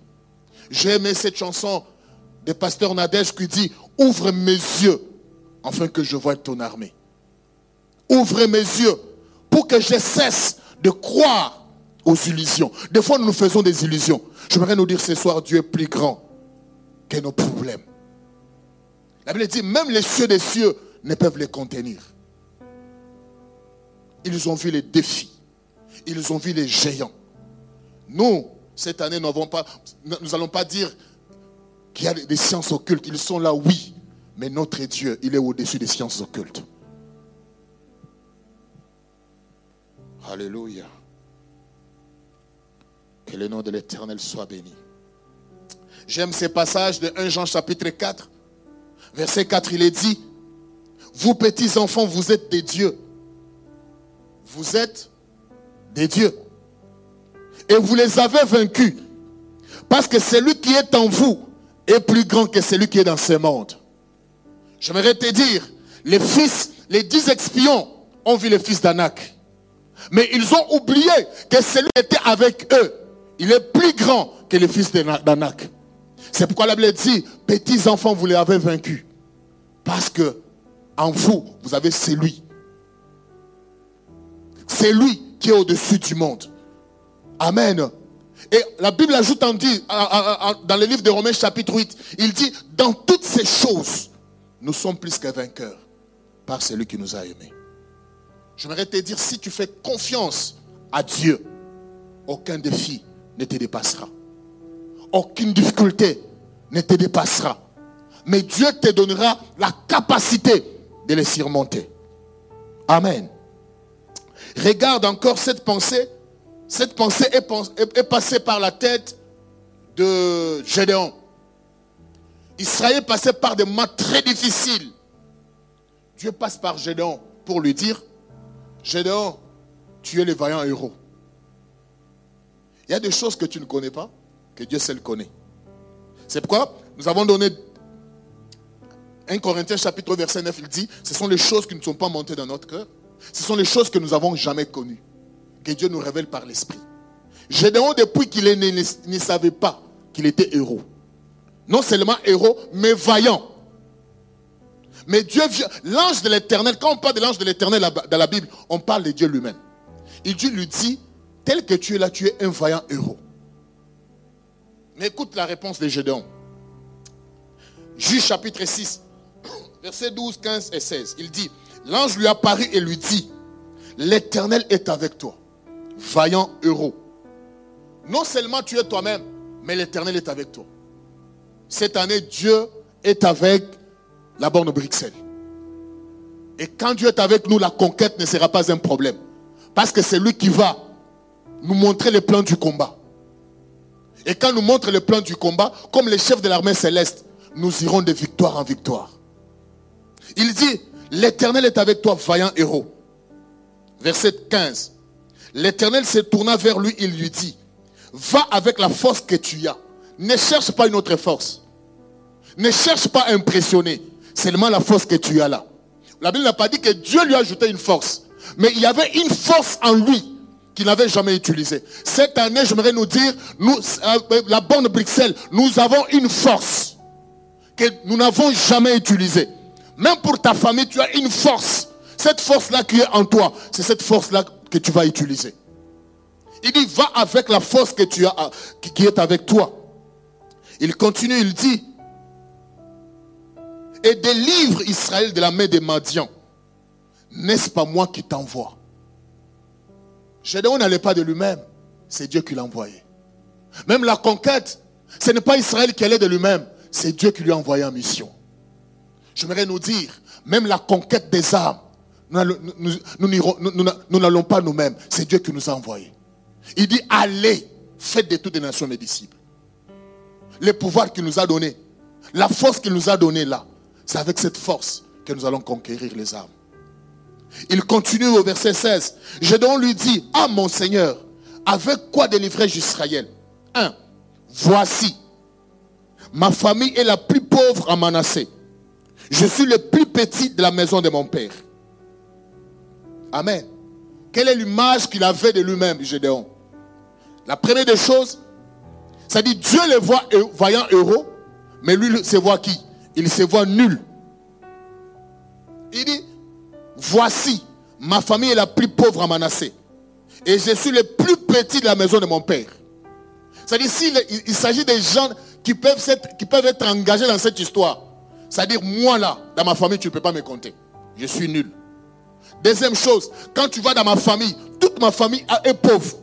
J'ai aimé cette chanson de pasteur Nadège qui dit Ouvre mes yeux afin que je voie ton armée. Ouvrez mes yeux pour que je cesse de croire aux illusions. Des fois, nous nous faisons des illusions. J'aimerais nous dire ce soir, Dieu est plus grand que nos problèmes. La Bible dit, même les cieux des cieux ne peuvent les contenir. Ils ont vu les défis. Ils ont vu les géants. Nous, cette année, nous n'allons pas dire qu'il y a des sciences occultes. Ils sont là, oui. Mais notre Dieu, il est au-dessus des sciences occultes. Alléluia. Que le nom de l'Éternel soit béni. J'aime ces passages de 1 Jean chapitre 4. Verset 4, il est dit, vous petits enfants, vous êtes des dieux. Vous êtes des dieux. Et vous les avez vaincus. Parce que celui qui est en vous est plus grand que celui qui est dans ce monde. J'aimerais te dire, les fils, les dix espions ont vu les fils d'Anak. Mais ils ont oublié que celui qui était avec eux, il est plus grand que les fils d'Anak. C'est pourquoi la Bible dit, petits enfants, vous les avez vaincus. Parce que en vous, vous avez celui. C'est lui qui est au-dessus du monde. Amen. Et la Bible ajoute en dit, dans le livre de Romains chapitre 8, il dit, dans toutes ces choses, nous sommes plus que vainqueurs par celui qui nous a aimés. J'aimerais te dire, si tu fais confiance à Dieu, aucun défi ne te dépassera. Aucune difficulté ne te dépassera. Mais Dieu te donnera la capacité de les surmonter. Amen. Regarde encore cette pensée. Cette pensée est, passée par la tête de Gédéon. Israël passait par des moments très difficiles. Dieu passe par Gédéon pour lui dire, Gédéon, tu es le vaillant héros. Il y a des choses que tu ne connais pas, que Dieu seul connaît. C'est pourquoi nous avons donné 1 Corinthiens chapitre verset 9, il dit, ce sont les choses qui ne sont pas montées dans notre cœur. Ce sont les choses que nous n'avons jamais connues. Que Dieu nous révèle par l'Esprit. Gédéon, depuis qu'il ne, savait pas qu'il était héros. Non seulement héros, mais vaillant. Mais Dieu vient, l'ange de l'éternel, quand on parle de l'ange de l'éternel dans la Bible, on parle de Dieu lui-même. Et Dieu lui dit, tel que tu es là, tu es un vaillant héros. Mais écoute la réponse de Gédéon. Juge chapitre 6, Versets 12, 15 et 16. Il dit, l'ange lui apparut et lui dit, l'Éternel est avec toi, vaillant héros. Non seulement tu es toi-même, mais l'Éternel est avec toi. Cette année, Dieu est avec la borne Bruxelles. Et quand Dieu est avec nous, la conquête ne sera pas un problème. Parce que c'est lui qui va nous montrer le plan du combat. Et quand nous montre le plan du combat, comme les chefs de l'armée céleste, nous irons de victoire en victoire. Il dit, l'Éternel est avec toi, vaillant héros. Verset 15. L'Éternel se tourna vers lui, il lui dit, va avec la force que tu as. Ne cherche pas une autre force. Ne cherche pas à impressionner. Seulement la force que tu as là. La Bible n'a pas dit que Dieu lui a ajouté une force. Mais il y avait une force en lui qu'il n'avait jamais utilisée. Cette année, j'aimerais nous dire, euh, la bonne Bruxelles, nous avons une force que nous n'avons jamais utilisée. Même pour ta famille, tu as une force. Cette force-là qui est en toi, c'est cette force-là que tu vas utiliser. Il dit, va avec la force que tu as, qui est avec toi. Il continue, il dit, et délivre Israël de la main des Madians. N'est-ce pas moi qui t'envoie? Gédéon n'allait pas de lui-même, c'est Dieu qui l'a envoyé. Même la conquête, ce n'est pas Israël qui allait de lui-même, c'est Dieu qui lui a envoyé en mission. J'aimerais nous dire, même la conquête des âmes, nous n'allons pas nous-mêmes. C'est Dieu qui nous a envoyés. Il dit, allez, faites de toutes les nations mes disciples. Le pouvoir qu'il nous a donné, la force qu'il nous a donnée là, c'est avec cette force que nous allons conquérir les âmes. Il continue au verset 16. Je donc lui dis, ah mon Seigneur, avec quoi délivrer Israël Un, voici, ma famille est la plus pauvre à Manassé. Je suis le plus petit de la maison de mon père. Amen. Quelle est l'image qu'il avait de lui-même, Gédéon? La première des choses, ça dit Dieu le voit voyant heureux, mais lui se voit qui? Il se voit nul. voici, ma famille est la plus pauvre à Manassé. Et je suis le plus petit de la maison de mon père. C'est-à-dire, s'il il, s'agit des gens qui peuvent, être, engagés dans cette histoire, c'est-à-dire, moi là, dans ma famille, tu ne peux pas me compter. Je suis nul. Deuxième chose, quand tu vas dans ma famille, toute ma famille est pauvre.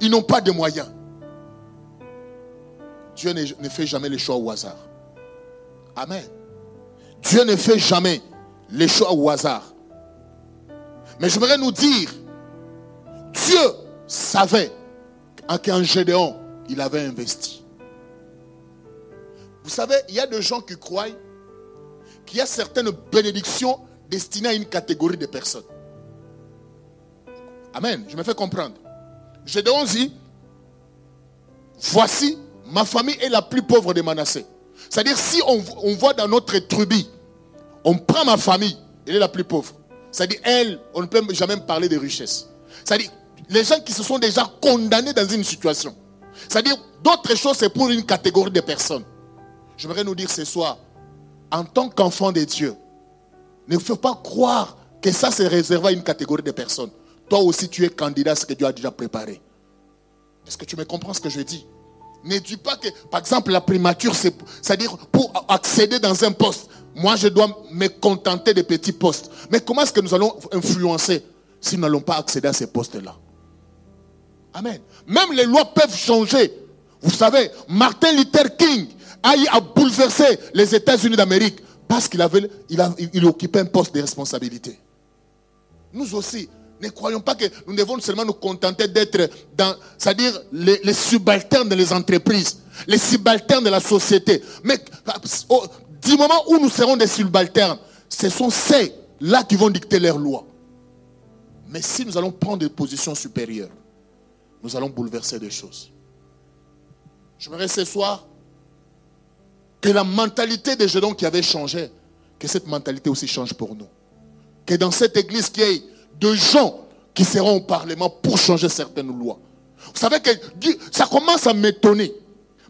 Ils n'ont pas de moyens. Dieu ne, fait jamais les choix au hasard. Amen. Dieu ne fait jamais les choix au hasard. Mais j'aimerais nous dire, Dieu savait qu'en Gédéon, il avait investi. Vous savez, il y a des gens qui croient qu'il y a certaines bénédictions destinées à une catégorie de personnes. Amen. Je me fais comprendre. Gédéon dit, voici, ma famille est la plus pauvre de Manassé. C'est-à-dire, si on, voit dans notre tribu, on prend ma famille, elle est la plus pauvre. C'est-à-dire, elle, on ne peut jamais parler de richesse. C'est-à-dire, les gens qui se sont déjà condamnés dans une situation. C'est-à-dire, d'autres choses, c'est pour une catégorie de personnes. Je voudrais nous dire ce soir, en tant qu'enfant de Dieu, ne faut pas croire que ça c'est réservé à une catégorie de personnes. Toi aussi, tu es candidat à ce que Dieu a déjà préparé. Est-ce que tu me comprends ce que je dis? Ne dis pas que, par exemple, la primature, c'est-à-dire pour accéder dans un poste, moi je dois me contenter des petits postes. Mais comment est-ce que nous allons influencer si nous n'allons pas accéder à ces postes-là? Amen. Même les lois peuvent changer. Vous savez, Martin Luther King a, a bouleversé les États-Unis d'Amérique parce qu'il avait, il, il occupait un poste de responsabilité. Nous aussi, ne croyons pas que nous devons seulement nous contenter d'être dans, c'est-à-dire les, subalternes des entreprises, les subalternes de la société. Mais du moment où nous serons des subalternes, ce sont ces-là qui vont dicter leurs lois. Mais si nous allons prendre des positions supérieures, nous allons bouleverser des choses. Je me ce soir que la mentalité des jeunes qui avait changé, que cette mentalité aussi change pour nous. Que dans cette église qui est de gens qui seront au Parlement pour changer certaines lois. Vous savez que ça commence à m'étonner.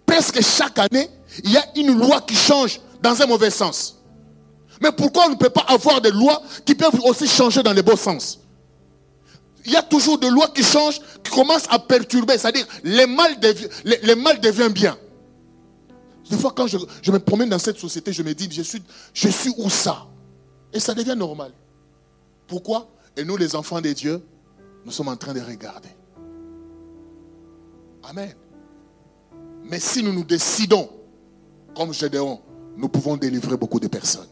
Presque chaque année, il y a une loi qui change dans un mauvais sens. Mais pourquoi on ne peut pas avoir des lois qui peuvent aussi changer dans le bon sens? Il y a toujours des lois qui changent, qui commencent à perturber. C'est-à-dire, les mal, les, mal devient bien. Des fois, quand je, me promène dans cette société, je me dis, je suis où ça? Et ça devient normal. Pourquoi? Et nous, les enfants de Dieu, nous sommes en train de regarder. Amen. Mais si nous nous décidons, comme Gédéon, nous pouvons délivrer beaucoup de personnes.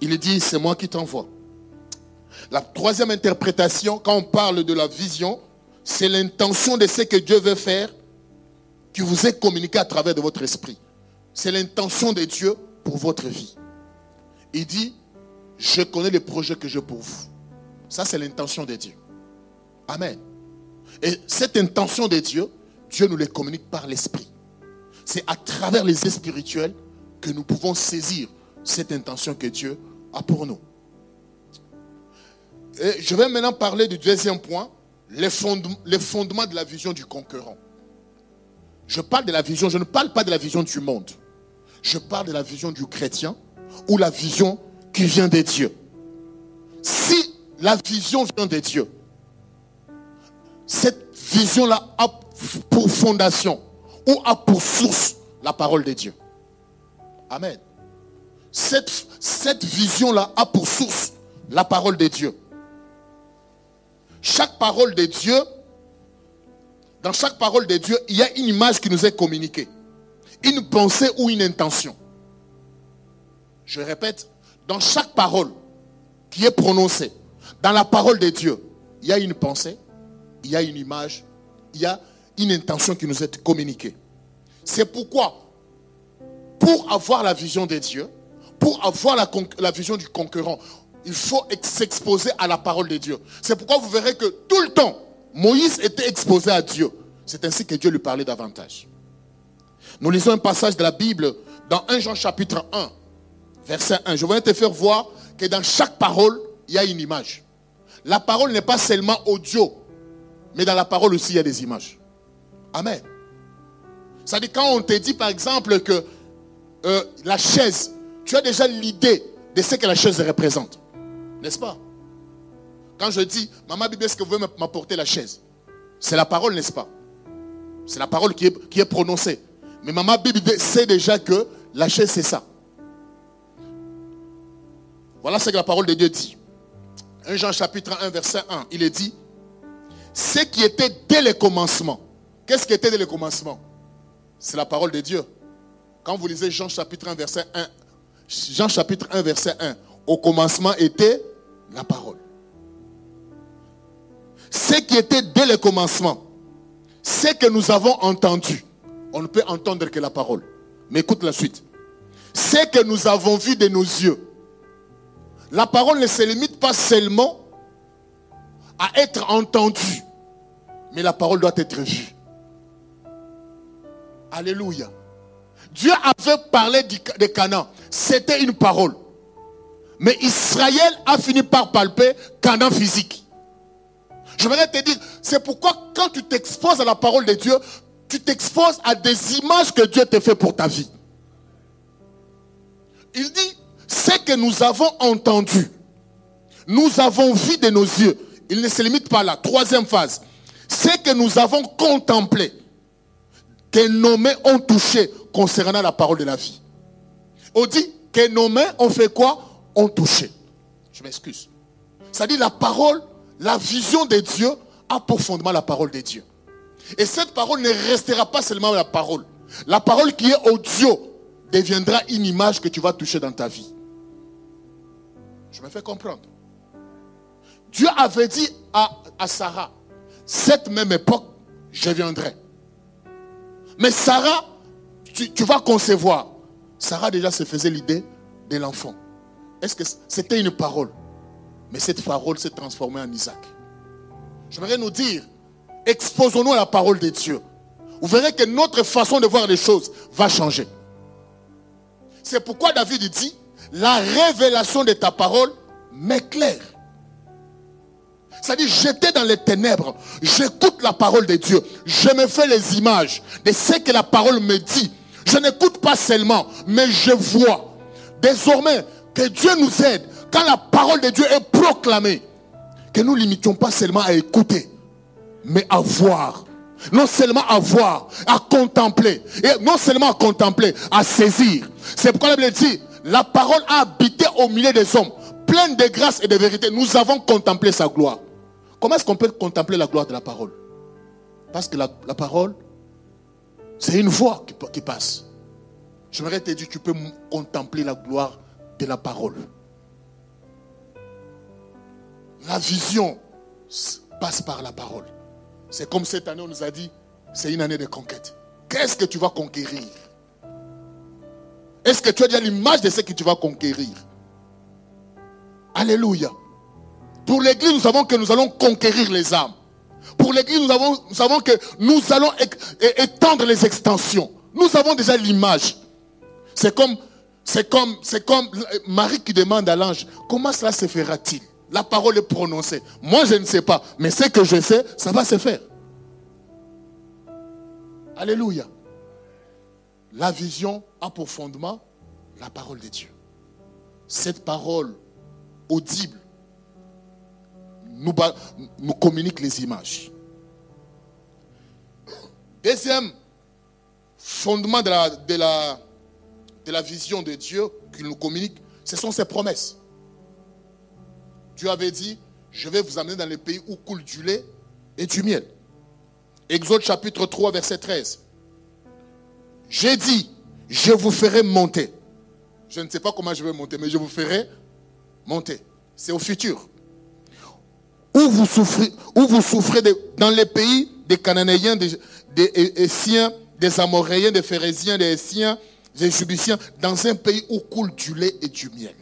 Il dit, c'est moi qui t'envoie. La troisième interprétation, quand on parle de la vision, c'est l'intention de ce que Dieu veut faire qui vous est communiqué à travers de votre esprit. C'est l'intention de Dieu pour votre vie. Il dit, je connais les projets que j'ai pour vous. Ça, c'est l'intention de Dieu. Amen. Et cette intention de Dieu, Dieu nous les communique par l'esprit. C'est à travers les spirituels que nous pouvons saisir cette intention que Dieu a pour nous. Et je vais maintenant parler du deuxième point, les, fondements de la vision du conquérant. Je parle de la vision, je ne parle pas de la vision du monde. Je parle de la vision du chrétien ou la vision qui vient de Dieu. Si la vision vient de Dieu, cette vision-là a pour fondation ou a pour source la parole de Dieu. Amen. Cette, cette vision-là a pour source la parole de Dieu. Chaque parole de Dieu, dans chaque parole de Dieu, il y a une image qui nous est communiquée. Une pensée ou une intention. Je répète, dans chaque parole qui est prononcée, dans la parole de Dieu, il y a une pensée, il y a une image, il y a une intention qui nous est communiquée. C'est pourquoi, pour avoir la vision de Dieu, pour avoir la, vision du concurrent, il faut s'exposer à la parole de Dieu. C'est pourquoi vous verrez que tout le temps, Moïse était exposé à Dieu. C'est ainsi que Dieu lui parlait davantage. Nous lisons un passage de la Bible dans 1 Jean chapitre 1, verset 1. Je vais te faire voir que dans chaque parole, il y a une image. La parole n'est pas seulement audio, mais dans la parole aussi, il y a des images. Amen. Ça dit quand on te dit par exemple que euh, la chaise, tu as déjà l'idée de ce que la chaise représente. N'est-ce pas? Quand je dis, Maman Bibi, est-ce que vous pouvez m'apporter la chaise? C'est la parole, n'est-ce pas? C'est la parole qui est, qui prononcée. Mais Maman Bibi sait déjà que la chaise, c'est ça. Voilà ce que la parole de Dieu dit. 1 Jean chapitre 1, verset 1, il est dit, ce qui était dès le commencement. Qu'est-ce qui était dès le commencement? C'est la parole de Dieu. Quand vous lisez Jean chapitre 1, verset 1, Jean chapitre 1, verset 1, au commencement était la parole. Ce qui était dès le commencement, ce que nous avons entendu, on ne peut entendre que la parole. Mais écoute la suite. Ce que nous avons vu de nos yeux, la parole ne se limite pas seulement à être entendue, mais la parole doit être vue. Alléluia. Dieu avait parlé de Canaan. C'était une parole. Mais Israël a fini par palper Canaan physique. Je voudrais te dire, c'est pourquoi quand tu t'exposes à la parole de Dieu, tu t'exposes à des images que Dieu te fait pour ta vie. Il dit, ce que nous avons entendu, nous avons vu de nos yeux. Il ne se limite pas là. Troisième phase. Ce que nous avons contemplé, que nos mains ont touché concernant la parole de la vie. On dit que nos mains ont fait quoi? Ont touché. Je m'excuse. Ça dit la parole, la vision de Dieu a profondément la parole de Dieu. Et cette parole ne restera pas seulement la parole. La parole qui est audio deviendra une image que tu vas toucher dans ta vie. Je me fais comprendre. Dieu avait dit à, à Sarah, cette même époque, je viendrai. Mais Sarah, tu, tu vas concevoir. Sarah déjà se faisait l'idée de l'enfant. Est-ce que c'était une parole? Mais cette parole s'est transformée en Isaac. J'aimerais nous dire, exposons-nous à la parole de Dieu. Vous verrez que notre façon de voir les choses va changer. C'est pourquoi David dit, la révélation de ta parole m'éclaire. C'est-à-dire, j'étais dans les ténèbres, j'écoute la parole de Dieu, je me fais les images de ce que la parole me dit. Je n'écoute pas seulement, mais je vois. Désormais, que Dieu nous aide quand la parole de Dieu est proclamée. Que nous ne limitions pas seulement à écouter, mais à voir. Non seulement à voir, à contempler. Et non seulement à contempler, à saisir. C'est pourquoi la Bible dit, la parole a habité au milieu des hommes, pleine de grâce et de vérité. Nous avons contemplé sa gloire. Comment est-ce qu'on peut contempler la gloire de la parole? Parce que la, parole, c'est une voix qui, qui passe. J'aimerais te dire, tu peux contempler la gloire de la parole. La vision passe par la parole. C'est comme cette année, on nous a dit, c'est une année de conquête. Qu'est-ce que tu vas conquérir? Est-ce que tu as déjà l'image de ce que tu vas conquérir? Alléluia. Pour l'église, nous savons que nous allons conquérir les âmes. Pour l'église, nous, nous savons que nous allons étendre les extensions. Nous avons déjà l'image. C'est comme, comme, c'est comme Marie qui demande à l'ange, comment cela se fera-t-il? La parole est prononcée. Moi, je ne sais pas. Mais ce que je sais, ça va se faire. Alléluia. La vision a pour fondement la parole de Dieu. Cette parole audible nous, communique les images. Deuxième fondement de la, de la, de la vision de Dieu qu'il nous communique, ce sont ses promesses. Dieu avait dit, je vais vous amener dans les pays où coule du lait et du miel. Exode chapitre 3, verset 13. J'ai dit, je vous ferai monter. Je ne sais pas comment je vais monter, mais je vous ferai monter. C'est au futur. Où vous souffrez, où vous souffrez dans les pays des Cananéens, des, des des Amoréens, des Phérésiens, des Essiens, des Jubiciens, dans un pays où coule du lait et du miel.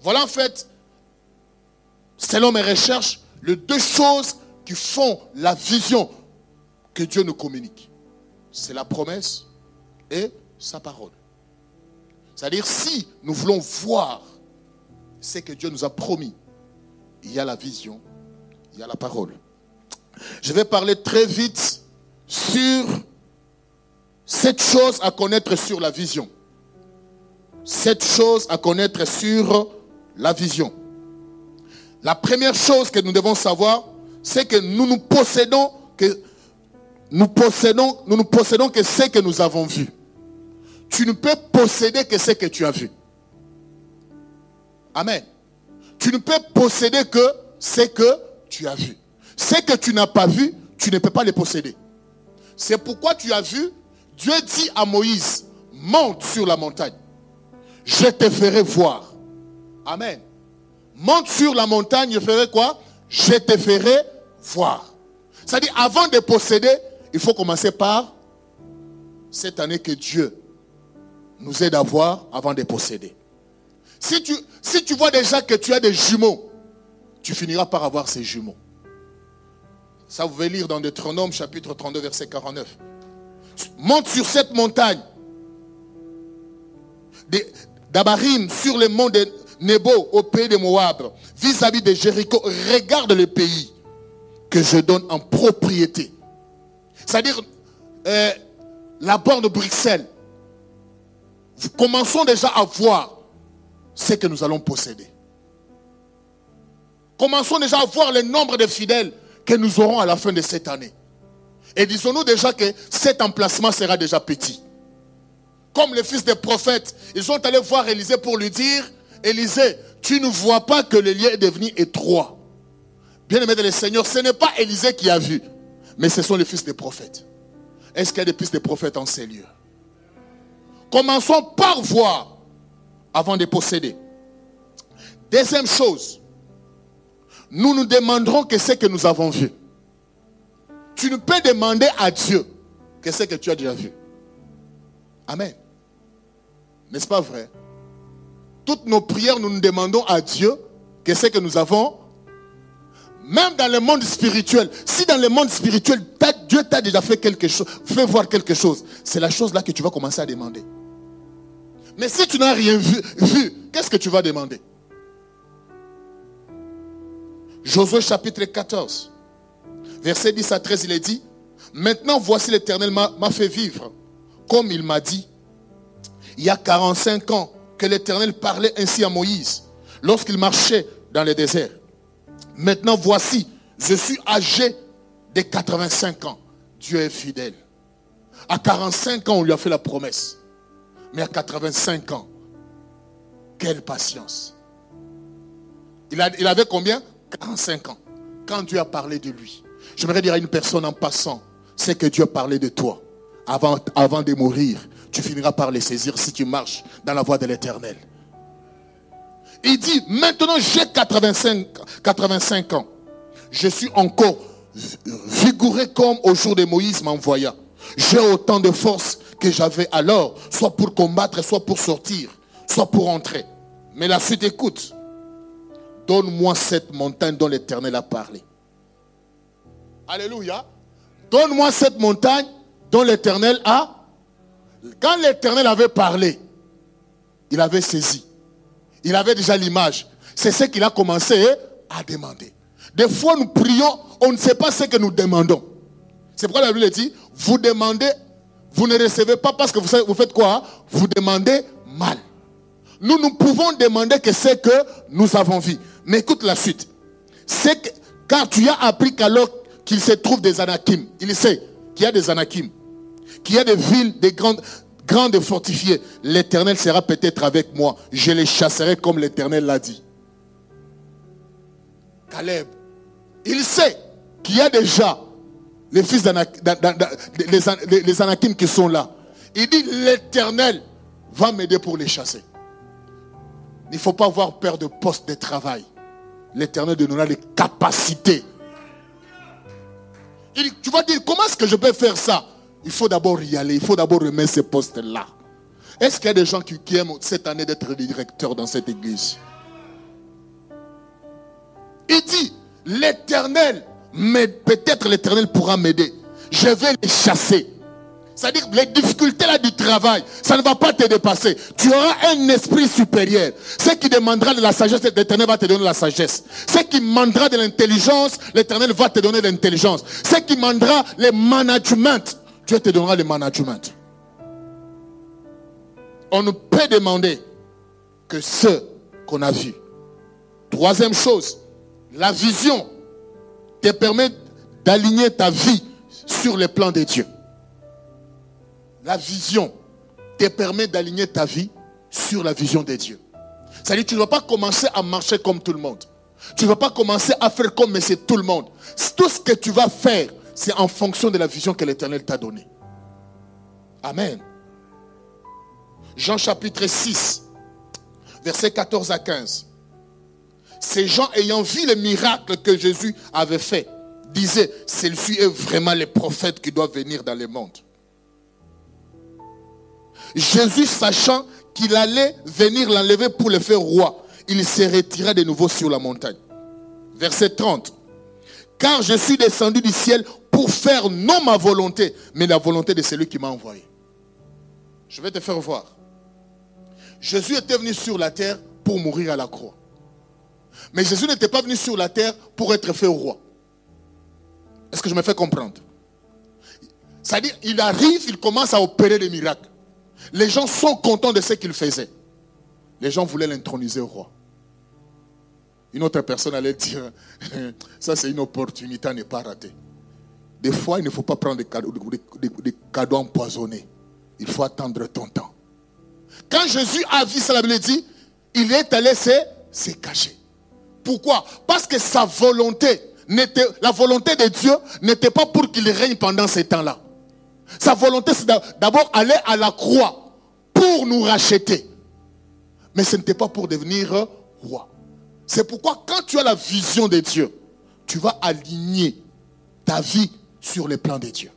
Voilà en fait, selon mes recherches, les deux choses qui font la vision que Dieu nous communique c'est la promesse et sa parole. C'est-à-dire, si nous voulons voir ce que Dieu nous a promis, il y a la vision, il y a la parole. Je vais parler très vite sur cette chose à connaître sur la vision. sept choses à connaître sur la vision. La première chose que nous devons savoir, c'est que nous nous possédons que nous possédons, nous nous possédons que ce que nous avons vu. Tu ne peux posséder que ce que tu as vu. Amen. Tu ne peux posséder que ce que tu as vu. Ce que tu n'as pas vu, tu ne peux pas les posséder. C'est pourquoi tu as vu, Dieu dit à Moïse, monte sur la montagne. Je te ferai voir. Amen. Monte sur la montagne, je ferai quoi? Je te ferai voir. C'est-à-dire, avant de posséder, il faut commencer par cette année que Dieu nous aide à voir avant de posséder. Si tu, vois déjà que tu as des jumeaux, tu finiras par avoir ces jumeaux. Ça, vous pouvez lire dans Deutéronome chapitre 32, verset 49. Monte sur cette montagne. D'Abarim, sur le mont de Nebo, au pays de Moab, vis-à-vis de Jéricho, regarde le pays que je donne en propriété. C'est-à-dire, euh, la borne de Bruxelles. Commençons déjà à voir ce que nous allons posséder. Commençons déjà à voir le nombre de fidèles que nous aurons à la fin de cette année. Et disons-nous déjà que cet emplacement sera déjà petit. Comme les fils des prophètes, ils sont allés voir Élisée pour lui dire, Élisée, tu ne vois pas que le lien est devenu étroit. Bien aimé de le Seigneur, ce n'est pas Élisée qui a vu, mais ce sont les fils des prophètes. Est-ce qu'il y a des fils des prophètes en ces lieux? Commençons par voir avant de posséder. Deuxième chose, nous nous demanderons que ce que nous avons vu. Tu ne peux demander à Dieu que ce que tu as déjà vu. Amen. N'est-ce pas vrai? Toutes nos prières, nous nous demandons à Dieu que ce que nous avons, même dans le monde spirituel, si dans le monde spirituel, Dieu t'a déjà fait quelque chose, fait voir quelque chose, c'est la chose là que tu vas commencer à demander. Mais si tu n'as rien vu, vu qu'est-ce que tu vas demander? Josué chapitre 14, verset 10 à 13, il est dit, maintenant voici l'Éternel m'a fait vivre, comme il m'a dit. Il y a 45 ans que l'Éternel parlait ainsi à Moïse, lorsqu'il marchait dans le désert. Maintenant voici, je suis âgé de 85 ans. Dieu est fidèle. À 45 ans, on lui a fait la promesse. Mais à 85 ans, quelle patience. Il, avait combien? 45 ans, quand Dieu a parlé de lui, j'aimerais dire à une personne en passant, c'est que Dieu a parlé de toi. Avant, avant de mourir, tu finiras par les saisir si tu marches dans la voie de l'éternel. Il dit, maintenant j'ai 85, 85 ans. Je suis encore vigoureux comme au jour de Moïse m'envoya. J'ai autant de force que j'avais alors, soit pour combattre, soit pour sortir, soit pour entrer. Mais la suite écoute. Donne-moi cette montagne dont l'Éternel a parlé. Alléluia. Donne-moi cette montagne dont l'Éternel a. Quand l'Éternel avait parlé, il avait saisi. Il avait déjà l'image. C'est ce qu'il a commencé à demander. Des fois, nous prions, on ne sait pas ce que nous demandons. C'est pourquoi la Bible dit, vous demandez, vous ne recevez pas parce que vous, faites quoi Vous demandez mal. Nous, nous pouvons demander que ce que nous avons vu. Mais écoute la suite. C'est que, car tu as appris qu'alors qu'il se trouve des anakim, il sait qu'il y a des anakim, qu'il y a des villes, des grandes, grandes fortifiées. L'éternel sera peut-être avec moi. Je les chasserai comme l'éternel l'a dit. Caleb, il sait qu'il y a déjà les fils d'Anakim, les anakim qui sont là. Il dit, l'éternel va m'aider pour les chasser. Il ne faut pas avoir peur de poste de travail l'éternel donnera les capacités. tu vas dire, comment est-ce que je peux faire ça? Il faut d'abord y aller, il faut d'abord remettre ces postes-là. Est-ce qu'il y a des gens qui, aiment cette année d'être directeur dans cette église? Il dit, l'éternel, mais peut-être l'éternel pourra m'aider. Je vais les chasser. C'est-à-dire les difficultés là du travail, ça ne va pas te dépasser. Tu auras un esprit supérieur. Ce qui demandera de la sagesse, l'éternel va te donner la sagesse. Ce qui demandera de l'intelligence, l'éternel va te donner l'intelligence. Ce qui demandera le management, Dieu te donnera le management. On ne peut demander que ceux qu'on a vus. Troisième chose, la vision te permet d'aligner ta vie sur les plans de Dieu. La vision te permet d'aligner ta vie sur la vision de Dieu. C'est-à-dire tu ne vas pas commencer à marcher comme tout le monde. Tu ne vas pas commencer à faire comme c'est tout le monde. Tout ce que tu vas faire, c'est en fonction de la vision que l'Éternel t'a donnée. Amen. Jean chapitre 6, versets 14 à 15. Ces gens ayant vu les miracles que Jésus avait fait, disaient, celui-ci est vraiment le prophète qui doit venir dans le monde. Jésus, sachant qu'il allait venir l'enlever pour le faire roi, il se retira de nouveau sur la montagne. Verset 30. Car je suis descendu du ciel pour faire non ma volonté, mais la volonté de celui qui m'a envoyé. Je vais te faire voir. Jésus était venu sur la terre pour mourir à la croix. Mais Jésus n'était pas venu sur la terre pour être fait roi. Est-ce que je me fais comprendre? C'est-à-dire, il arrive, il commence à opérer des miracles. Les gens sont contents de ce qu'il faisait. Les gens voulaient l'introniser roi. Une autre personne allait dire, ça c'est une opportunité à ne pas rater. Des fois, il ne faut pas prendre des cadeaux, des cadeaux empoisonnés. Il faut attendre ton temps. Quand Jésus a vu ça, la Bible dit, il est allé se, cacher. Pourquoi? Parce que sa volonté, la volonté de Dieu n'était pas pour qu'il règne pendant ces temps-là. Sa volonté, c'est d'abord aller à la croix pour nous racheter. Mais ce n'était pas pour devenir roi. C'est pourquoi quand tu as la vision de Dieu, tu vas aligner ta vie sur les plans de Dieu.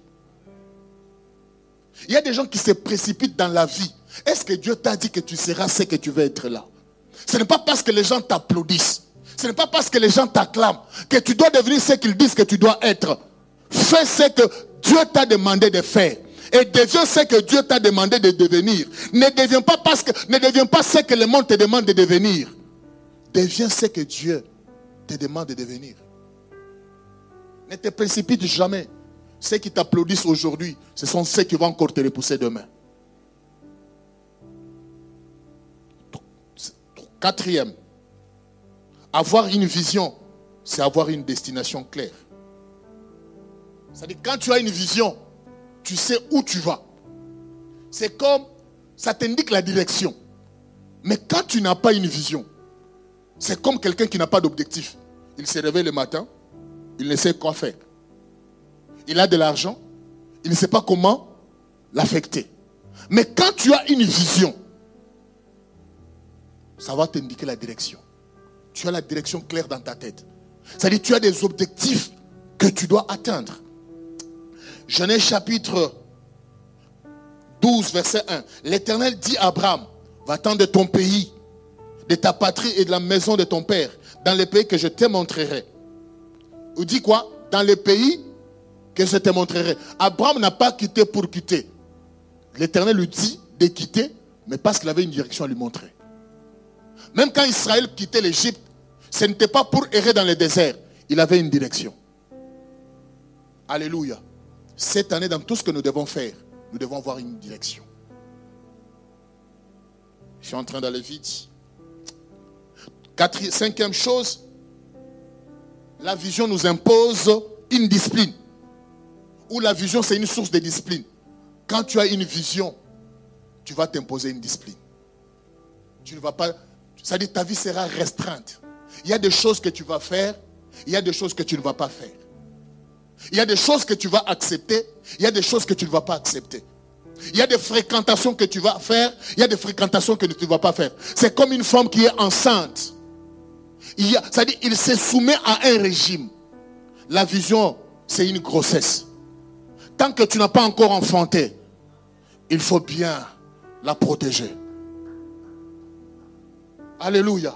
Il y a des gens qui se précipitent dans la vie. Est-ce que Dieu t'a dit que tu seras ce que tu veux être là? Ce n'est pas parce que les gens t'applaudissent. Ce n'est pas parce que les gens t'acclament que tu dois devenir ce qu'ils disent que tu dois être. Fais ce que Dieu t'a demandé de faire. Et deviens ce que Dieu t'a demandé de devenir. Ne deviens pas parce que, ne deviens pas ce que le monde te demande de devenir. Deviens ce que Dieu te demande de devenir. Ne te précipite jamais. Ceux qui t'applaudissent aujourd'hui, ce sont ceux qui vont encore te repousser demain. Quatrième, avoir une vision, c'est avoir une destination claire. C'est-à-dire, quand tu as une vision, tu sais où tu vas. C'est comme, ça t'indique la direction. Mais quand tu n'as pas une vision, c'est comme quelqu'un qui n'a pas d'objectif. Il se réveille le matin, il ne sait quoi faire il a de l'argent, il ne sait pas comment l'affecter. Mais quand tu as une vision, ça va t'indiquer la direction. Tu as la direction claire dans ta tête. C'est-à-dire tu as des objectifs que tu dois atteindre. Genèse chapitre 12, verset 1. L'Éternel dit à Abraham, va-t'en de ton pays, de ta patrie et de la maison de ton père, dans les pays que je te montrerai. Ou dit quoi? Dans les pays que je te montrerai. Abraham n'a pas quitté pour quitter. L'Éternel lui dit de quitter, mais parce qu'il avait une direction à lui montrer. Même quand Israël quittait l'Égypte, ce n'était pas pour errer dans le désert. Il avait une direction. Alléluia. Cette année, dans tout ce que nous devons faire, nous devons avoir une direction. Je suis en train d'aller vite. cinquième chose, la vision nous impose une discipline où la vision, c'est une source de discipline. Quand tu as une vision, tu vas t'imposer une discipline. Tu ne vas pas. C'est-à-dire ta vie sera restreinte. Il y a des choses que tu vas faire, il y a des choses que tu ne vas pas faire. Il y a des choses que tu vas accepter, il y a des choses que tu ne vas pas accepter. Il y a des fréquentations que tu vas faire, il y a des fréquentations que tu ne vas pas faire. C'est comme une femme qui est enceinte. C'est-à-dire, il se soumet à un régime. La vision, c'est une grossesse tant que tu n'as pas encore enfanté, il faut bien la protéger. Alléluia.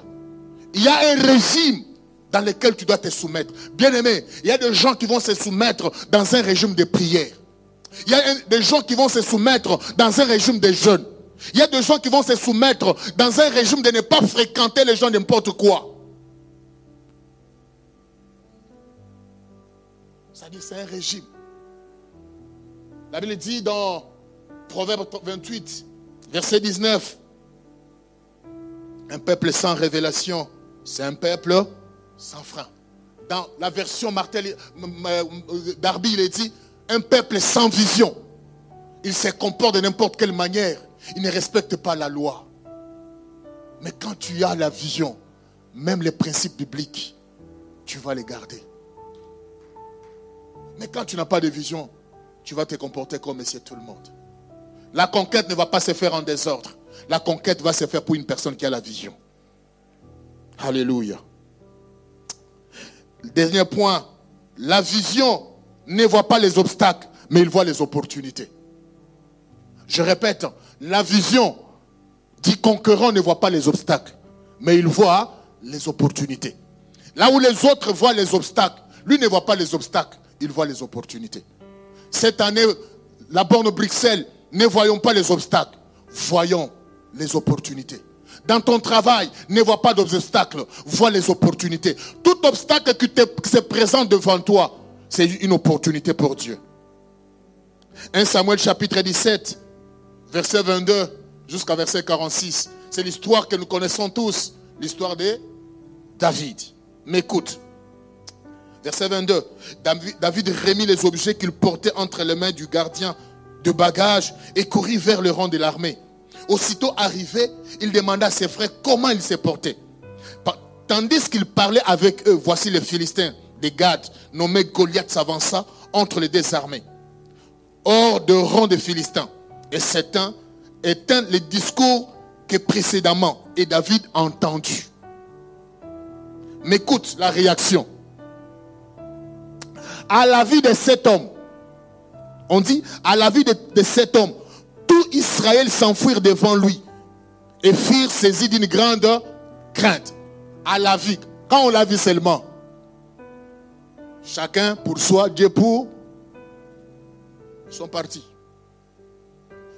Il y a un régime dans lequel tu dois te soumettre. Bien aimé, il y a des gens qui vont se soumettre dans un régime de prière. Il y a des gens qui vont se soumettre dans un régime de jeûne. Il y a des gens qui vont se soumettre dans un régime de ne pas fréquenter les gens n'importe quoi. C'est un régime. La Bible dit dans Proverbe 28, verset 19, Un peuple sans révélation, c'est un peuple sans frein. Dans la version Martel Darby, il est dit un peuple sans vision. Il se comporte de n'importe quelle manière. Il ne respecte pas la loi. Mais quand tu as la vision, même les principes bibliques, tu vas les garder. Mais quand tu n'as pas de vision, tu vas te comporter comme monsieur tout le monde. La conquête ne va pas se faire en désordre. La conquête va se faire pour une personne qui a la vision. Alléluia. Dernier point, la vision ne voit pas les obstacles, mais il voit les opportunités. Je répète, la vision du conquérant ne voit pas les obstacles, mais il voit les opportunités. Là où les autres voient les obstacles, lui ne voit pas les obstacles, il voit les opportunités. Cette année, la borne Bruxelles, ne voyons pas les obstacles, voyons les opportunités. Dans ton travail, ne vois pas d'obstacles, vois les opportunités. Tout obstacle qui se présente devant toi, c'est une opportunité pour Dieu. 1 Samuel chapitre 17, verset 22 jusqu'à verset 46. C'est l'histoire que nous connaissons tous, l'histoire de David. Mais écoute, verset 22, David remit les objets qu'il portait entre les mains du gardien de bagages et courut vers le rang de l'armée. Aussitôt arrivé, il demanda à ses frères comment il s'est porté. Tandis qu'il parlait avec eux, voici les Philistins des Gad, nommés Goliath, s'avança entre les deux armées, hors de rang des Philistins. Et est un les discours que précédemment et David a entendu. Mais écoute la réaction. À la vie de cet homme, on dit, à la vie de, cet homme, tout Israël s'enfuir devant lui et firent saisi d'une grande crainte. À la vie, quand on l'a vu seulement, chacun pour soi, Dieu pour, sont partis.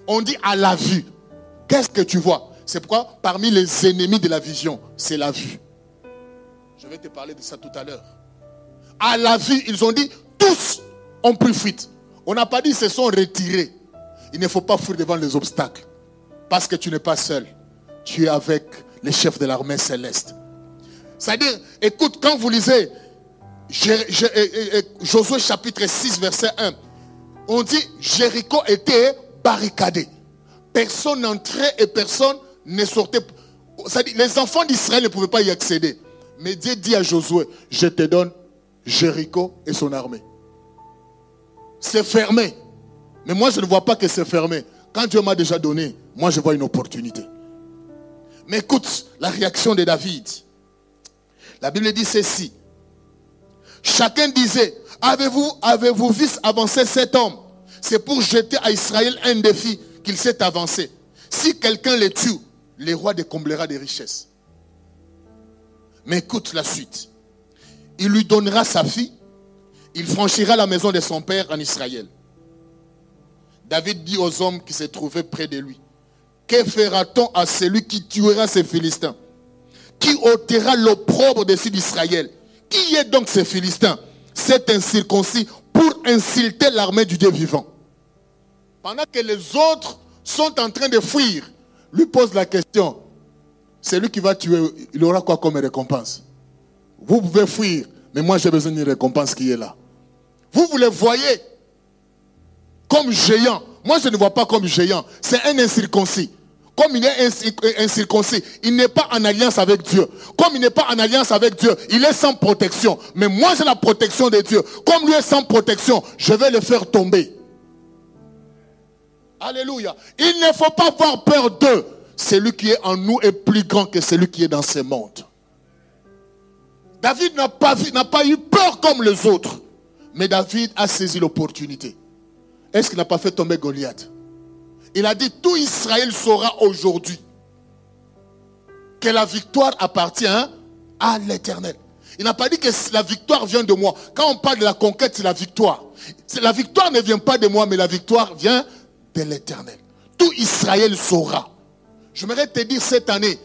On dit à la vue. Qu'est-ce que tu vois? C'est pourquoi parmi les ennemis de la vision, c'est la vue. Je vais te parler de ça tout à l'heure. À la vue, ils ont dit, tous ont pris fuite. On n'a pas dit se sont retirés. Il ne faut pas fuir devant les obstacles. Parce que tu n'es pas seul. Tu es avec les chefs de l'armée céleste. C'est-à-dire, écoute, quand vous lisez Josué chapitre 6, verset 1, on dit Jéricho était barricadé. Personne n'entrait et personne ne sortait. les enfants d'Israël ne pouvaient pas y accéder. Mais Dieu dit à Josué, je te donne Jéricho et son armée. C'est fermé. Mais moi, je ne vois pas que c'est fermé. Quand Dieu m'a déjà donné, moi, je vois une opportunité. Mais écoute la réaction de David. La Bible dit ceci. Chacun disait, avez-vous avez vu avancer cet homme? C'est pour jeter à Israël un défi qu'il s'est avancé. Si quelqu'un le tue, le roi décomblera des richesses. Mais écoute la suite. Il lui donnera sa fille. Il franchira la maison de son père en Israël. David dit aux hommes qui se trouvaient près de lui, que fera-t-on à celui qui tuera ces Philistins Qui ôtera l'opprobre dessus d'Israël? Qui est donc ces Philistins C'est incirconcis pour insulter l'armée du Dieu vivant? Pendant que les autres sont en train de fuir, lui pose la question, celui qui va tuer, il aura quoi comme récompense? Vous pouvez fuir, mais moi j'ai besoin d'une récompense qui est là. Vous, vous le voyez comme géant. Moi, je ne vois pas comme géant. C'est un incirconcis. Comme il est incirconcis, il n'est pas en alliance avec Dieu. Comme il n'est pas en alliance avec Dieu, il est sans protection. Mais moi, j'ai la protection de Dieu. Comme lui est sans protection, je vais le faire tomber. Alléluia. Il ne faut pas avoir peur d'eux. Celui qui est en nous est plus grand que celui qui est dans ce monde. David n'a pas, eu peur comme les autres. Mais David a saisi l'opportunité. Est-ce qu'il n'a pas fait tomber Goliath? Il a dit, tout Israël saura aujourd'hui que la victoire appartient à l'éternel. Il n'a pas dit que la victoire vient de moi. Quand on parle de la conquête, c'est la victoire. La victoire ne vient pas de moi, mais la victoire vient de l'éternel. Tout Israël saura. Je te dire cette année,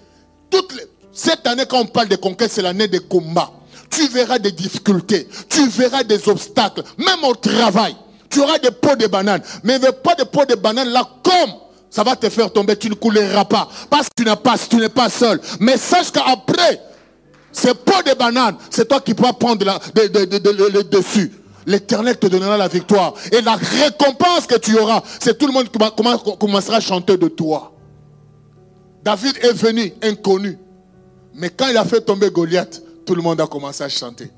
toute cette année quand on parle de conquête, c'est l'année des combats. Tu verras des difficultés, tu verras des obstacles, même au travail tu auras des pots de bananes. Mais pas des pots de bananes là comme ça va te faire tomber, tu ne couleras pas. Parce que tu n'es pas, tu n'es pas seul. Mais sache qu'après, ces pots de banane, c'est toi qui pourras prendre le dessus. L'éternel te donnera la victoire. Et la récompense que tu auras, c'est tout le monde qui commencera à chanter de toi. David est venu inconnu. Mais quand il a fait tomber Goliath, tout le monde a commencé à chanter.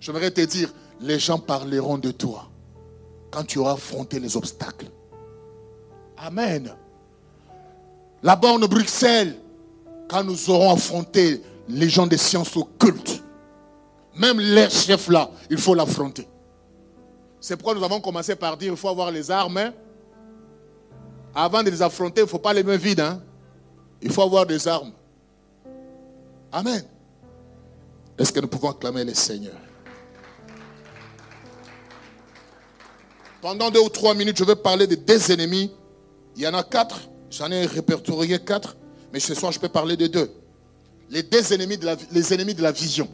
J'aimerais te dire, les gens parleront de toi quand tu auras affronté les obstacles. Amen. Là-bas en Bruxelles, quand nous aurons affronté les gens des sciences occultes, même les chefs là, il faut l'affronter. C'est pourquoi nous avons commencé par dire qu'il faut avoir les armes. Hein. Avant de les affronter, il ne faut pas les mains vides. Hein. Il faut avoir des armes. Amen. Est-ce que nous pouvons acclamer les seigneurs Pendant deux ou trois minutes, je vais parler de deux ennemis il y en a quatre. J'en ai répertorié quatre. Mais ce soir, je peux parler de deux. Les deux ennemis de la, les ennemis de la vision.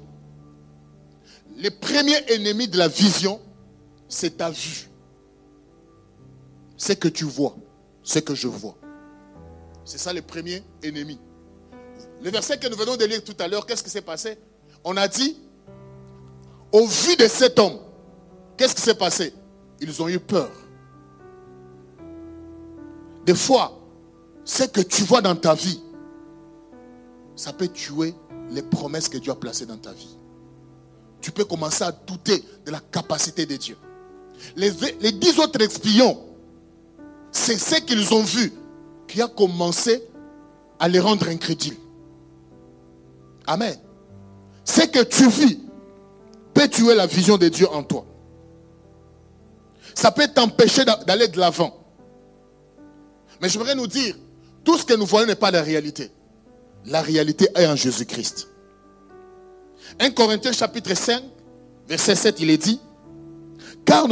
Les premiers ennemis de la vision, c'est ta vue. C'est que tu vois. Ce que je vois. C'est ça le premier ennemi. Le verset que nous venons de lire tout à l'heure, qu'est-ce qui s'est passé? On a dit, au vu de cet homme, qu'est-ce qui s'est passé? Ils ont eu peur. Des fois, ce que tu vois dans ta vie, ça peut tuer les promesses que Dieu a placées dans ta vie. Tu peux commencer à douter de la capacité de Dieu. Les, dix autres espions, c'est ce qu'ils ont vu qui a commencé à les rendre incrédules. Amen. Ce que tu vis peut tuer la vision de Dieu en toi. Ça peut t'empêcher d'aller de l'avant. Mais je voudrais nous dire, tout ce que nous voyons n'est pas la réalité. La réalité est en Jésus-Christ. 1 Corinthiens chapitre 5, verset 7, il est dit, car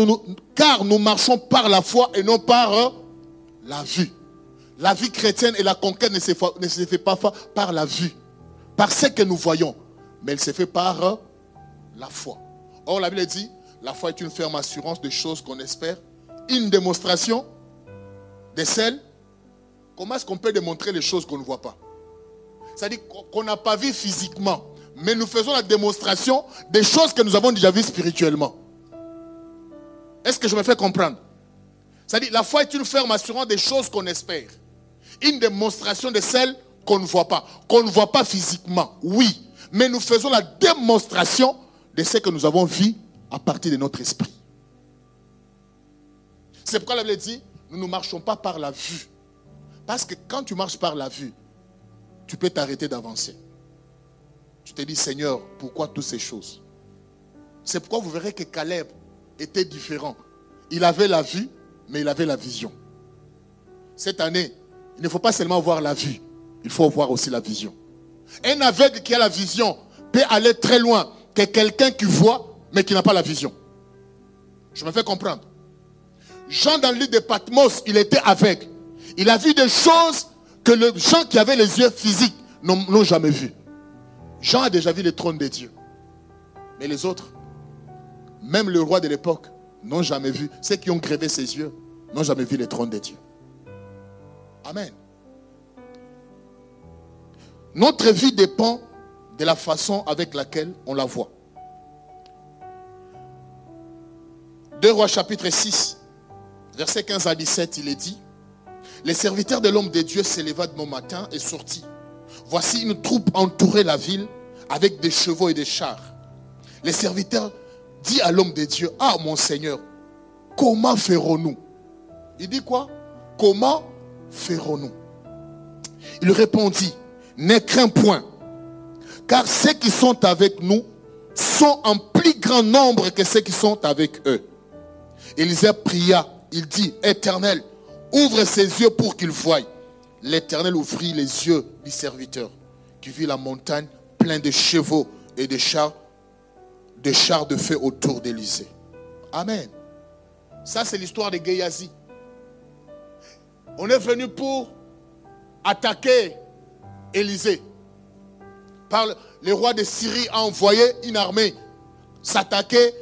nous, marchons par la foi et non par euh, la vue. La vie chrétienne et la conquête ne se, fait, pas par la vue, par ce que nous voyons, mais elle se fait par euh, la foi. Or, la Bible dit, la foi est une ferme assurance de choses qu'on espère, une démonstration de celles Comment est-ce qu'on peut démontrer les choses qu'on ne voit pas? C'est-à-dire qu'on n'a pas vu physiquement, mais nous faisons la démonstration des choses que nous avons déjà vues spirituellement. Est-ce que je me fais comprendre? C'est-à-dire la foi est une ferme assurant des choses qu'on espère. Une démonstration de celles qu'on ne voit pas. Qu'on ne voit pas physiquement, oui. Mais nous faisons la démonstration de ce que nous avons vu à partir de notre esprit. C'est pourquoi la Bible dit, nous ne marchons pas par la vue, parce que quand tu marches par la vue, tu peux t'arrêter d'avancer. Tu te dis, Seigneur, pourquoi toutes ces choses? C'est pourquoi vous verrez que Caleb était différent. Il avait la vue, mais il avait la vision. Cette année, il ne faut pas seulement voir la vue, il faut voir aussi la vision. Un aveugle qui a la vision peut aller très loin que quelqu'un qui voit, mais qui n'a pas la vision. Je me fais comprendre. Jean dans le de Patmos, il était aveugle. Il a vu des choses que les gens qui avaient les yeux physiques n'ont jamais vues. Jean a déjà vu le trône de Dieu. Mais les autres, même le roi de l'époque, n'ont jamais vu. Ceux qui ont grévé ses yeux n'ont jamais vu le trône de Dieu. Amen. Notre vie dépend de la façon avec laquelle on la voit. Deux Rois chapitre 6, verset 15 à 17, il est dit, les serviteurs de l'homme de Dieu s'éleva de matin et sortit. Voici une troupe entourait la ville avec des chevaux et des chars. Les serviteurs dit à l'homme de Dieu, ah mon Seigneur, comment ferons-nous? Il dit quoi Comment ferons-nous? Il répondit, ne crains point, car ceux qui sont avec nous sont en plus grand nombre que ceux qui sont avec eux. Élisée pria, il dit, Éternel, Ouvre ses yeux pour qu'il voie. L'Éternel ouvrit les yeux du serviteur qui vit la montagne pleine de chevaux et de chars, de chars de feu autour d'Élysée. Amen. Ça, c'est l'histoire de Gehazi. On est venu pour attaquer Élysée. Par le roi de Syrie a envoyé une armée s'attaquer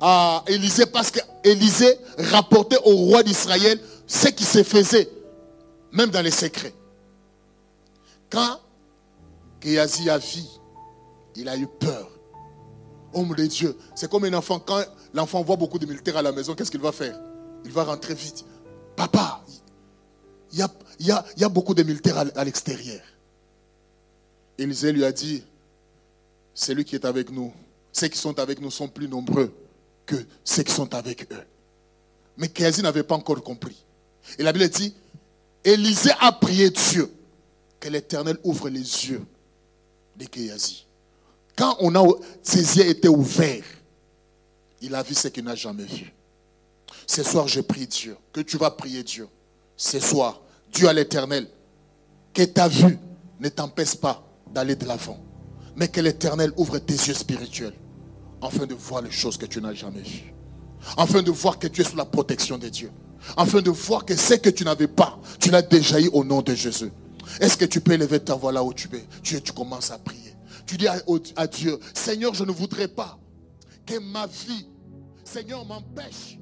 à Élysée parce qu'Élysée rapportait au roi d'Israël ce qui se faisait. même dans les secrets. Quand Géasi a vu, il a eu peur. Homme de Dieu, c'est comme un enfant. Quand l'enfant voit beaucoup de militaires à la maison, qu'est-ce qu'il va faire? Il va rentrer vite. Papa, il y a, il y a, beaucoup de militaires à, l'extérieur. Élisée lui a dit, c'est lui qui est avec nous. Ceux qui sont avec nous sont plus nombreux que ceux qui sont avec eux. Mais Kéasi n'avait pas encore compris. Et la Bible dit, Élisée a prié Dieu que l'Éternel ouvre les yeux de Kéasi. Quand on a, ses yeux étaient ouverts, il a vu ce qu'il n'a jamais vu. Ce soir, je prie Dieu, que tu vas prier Dieu. Ce soir, Dieu à l'éternel, que ta vue ne t'empêche pas d'aller de l'avant, mais que l'éternel ouvre tes yeux spirituels, afin de voir les choses que tu n'as jamais vues, afin de voir que tu es sous la protection de Dieu, afin de voir que ce que tu n'avais pas, tu l'as déjà eu au nom de Jésus. Est-ce que tu peux lever ta voix là où tu es? Tu, tu commences à prier. Tu dis à Dieu, Seigneur, je ne voudrais pas que ma vie, Seigneur, m'empêche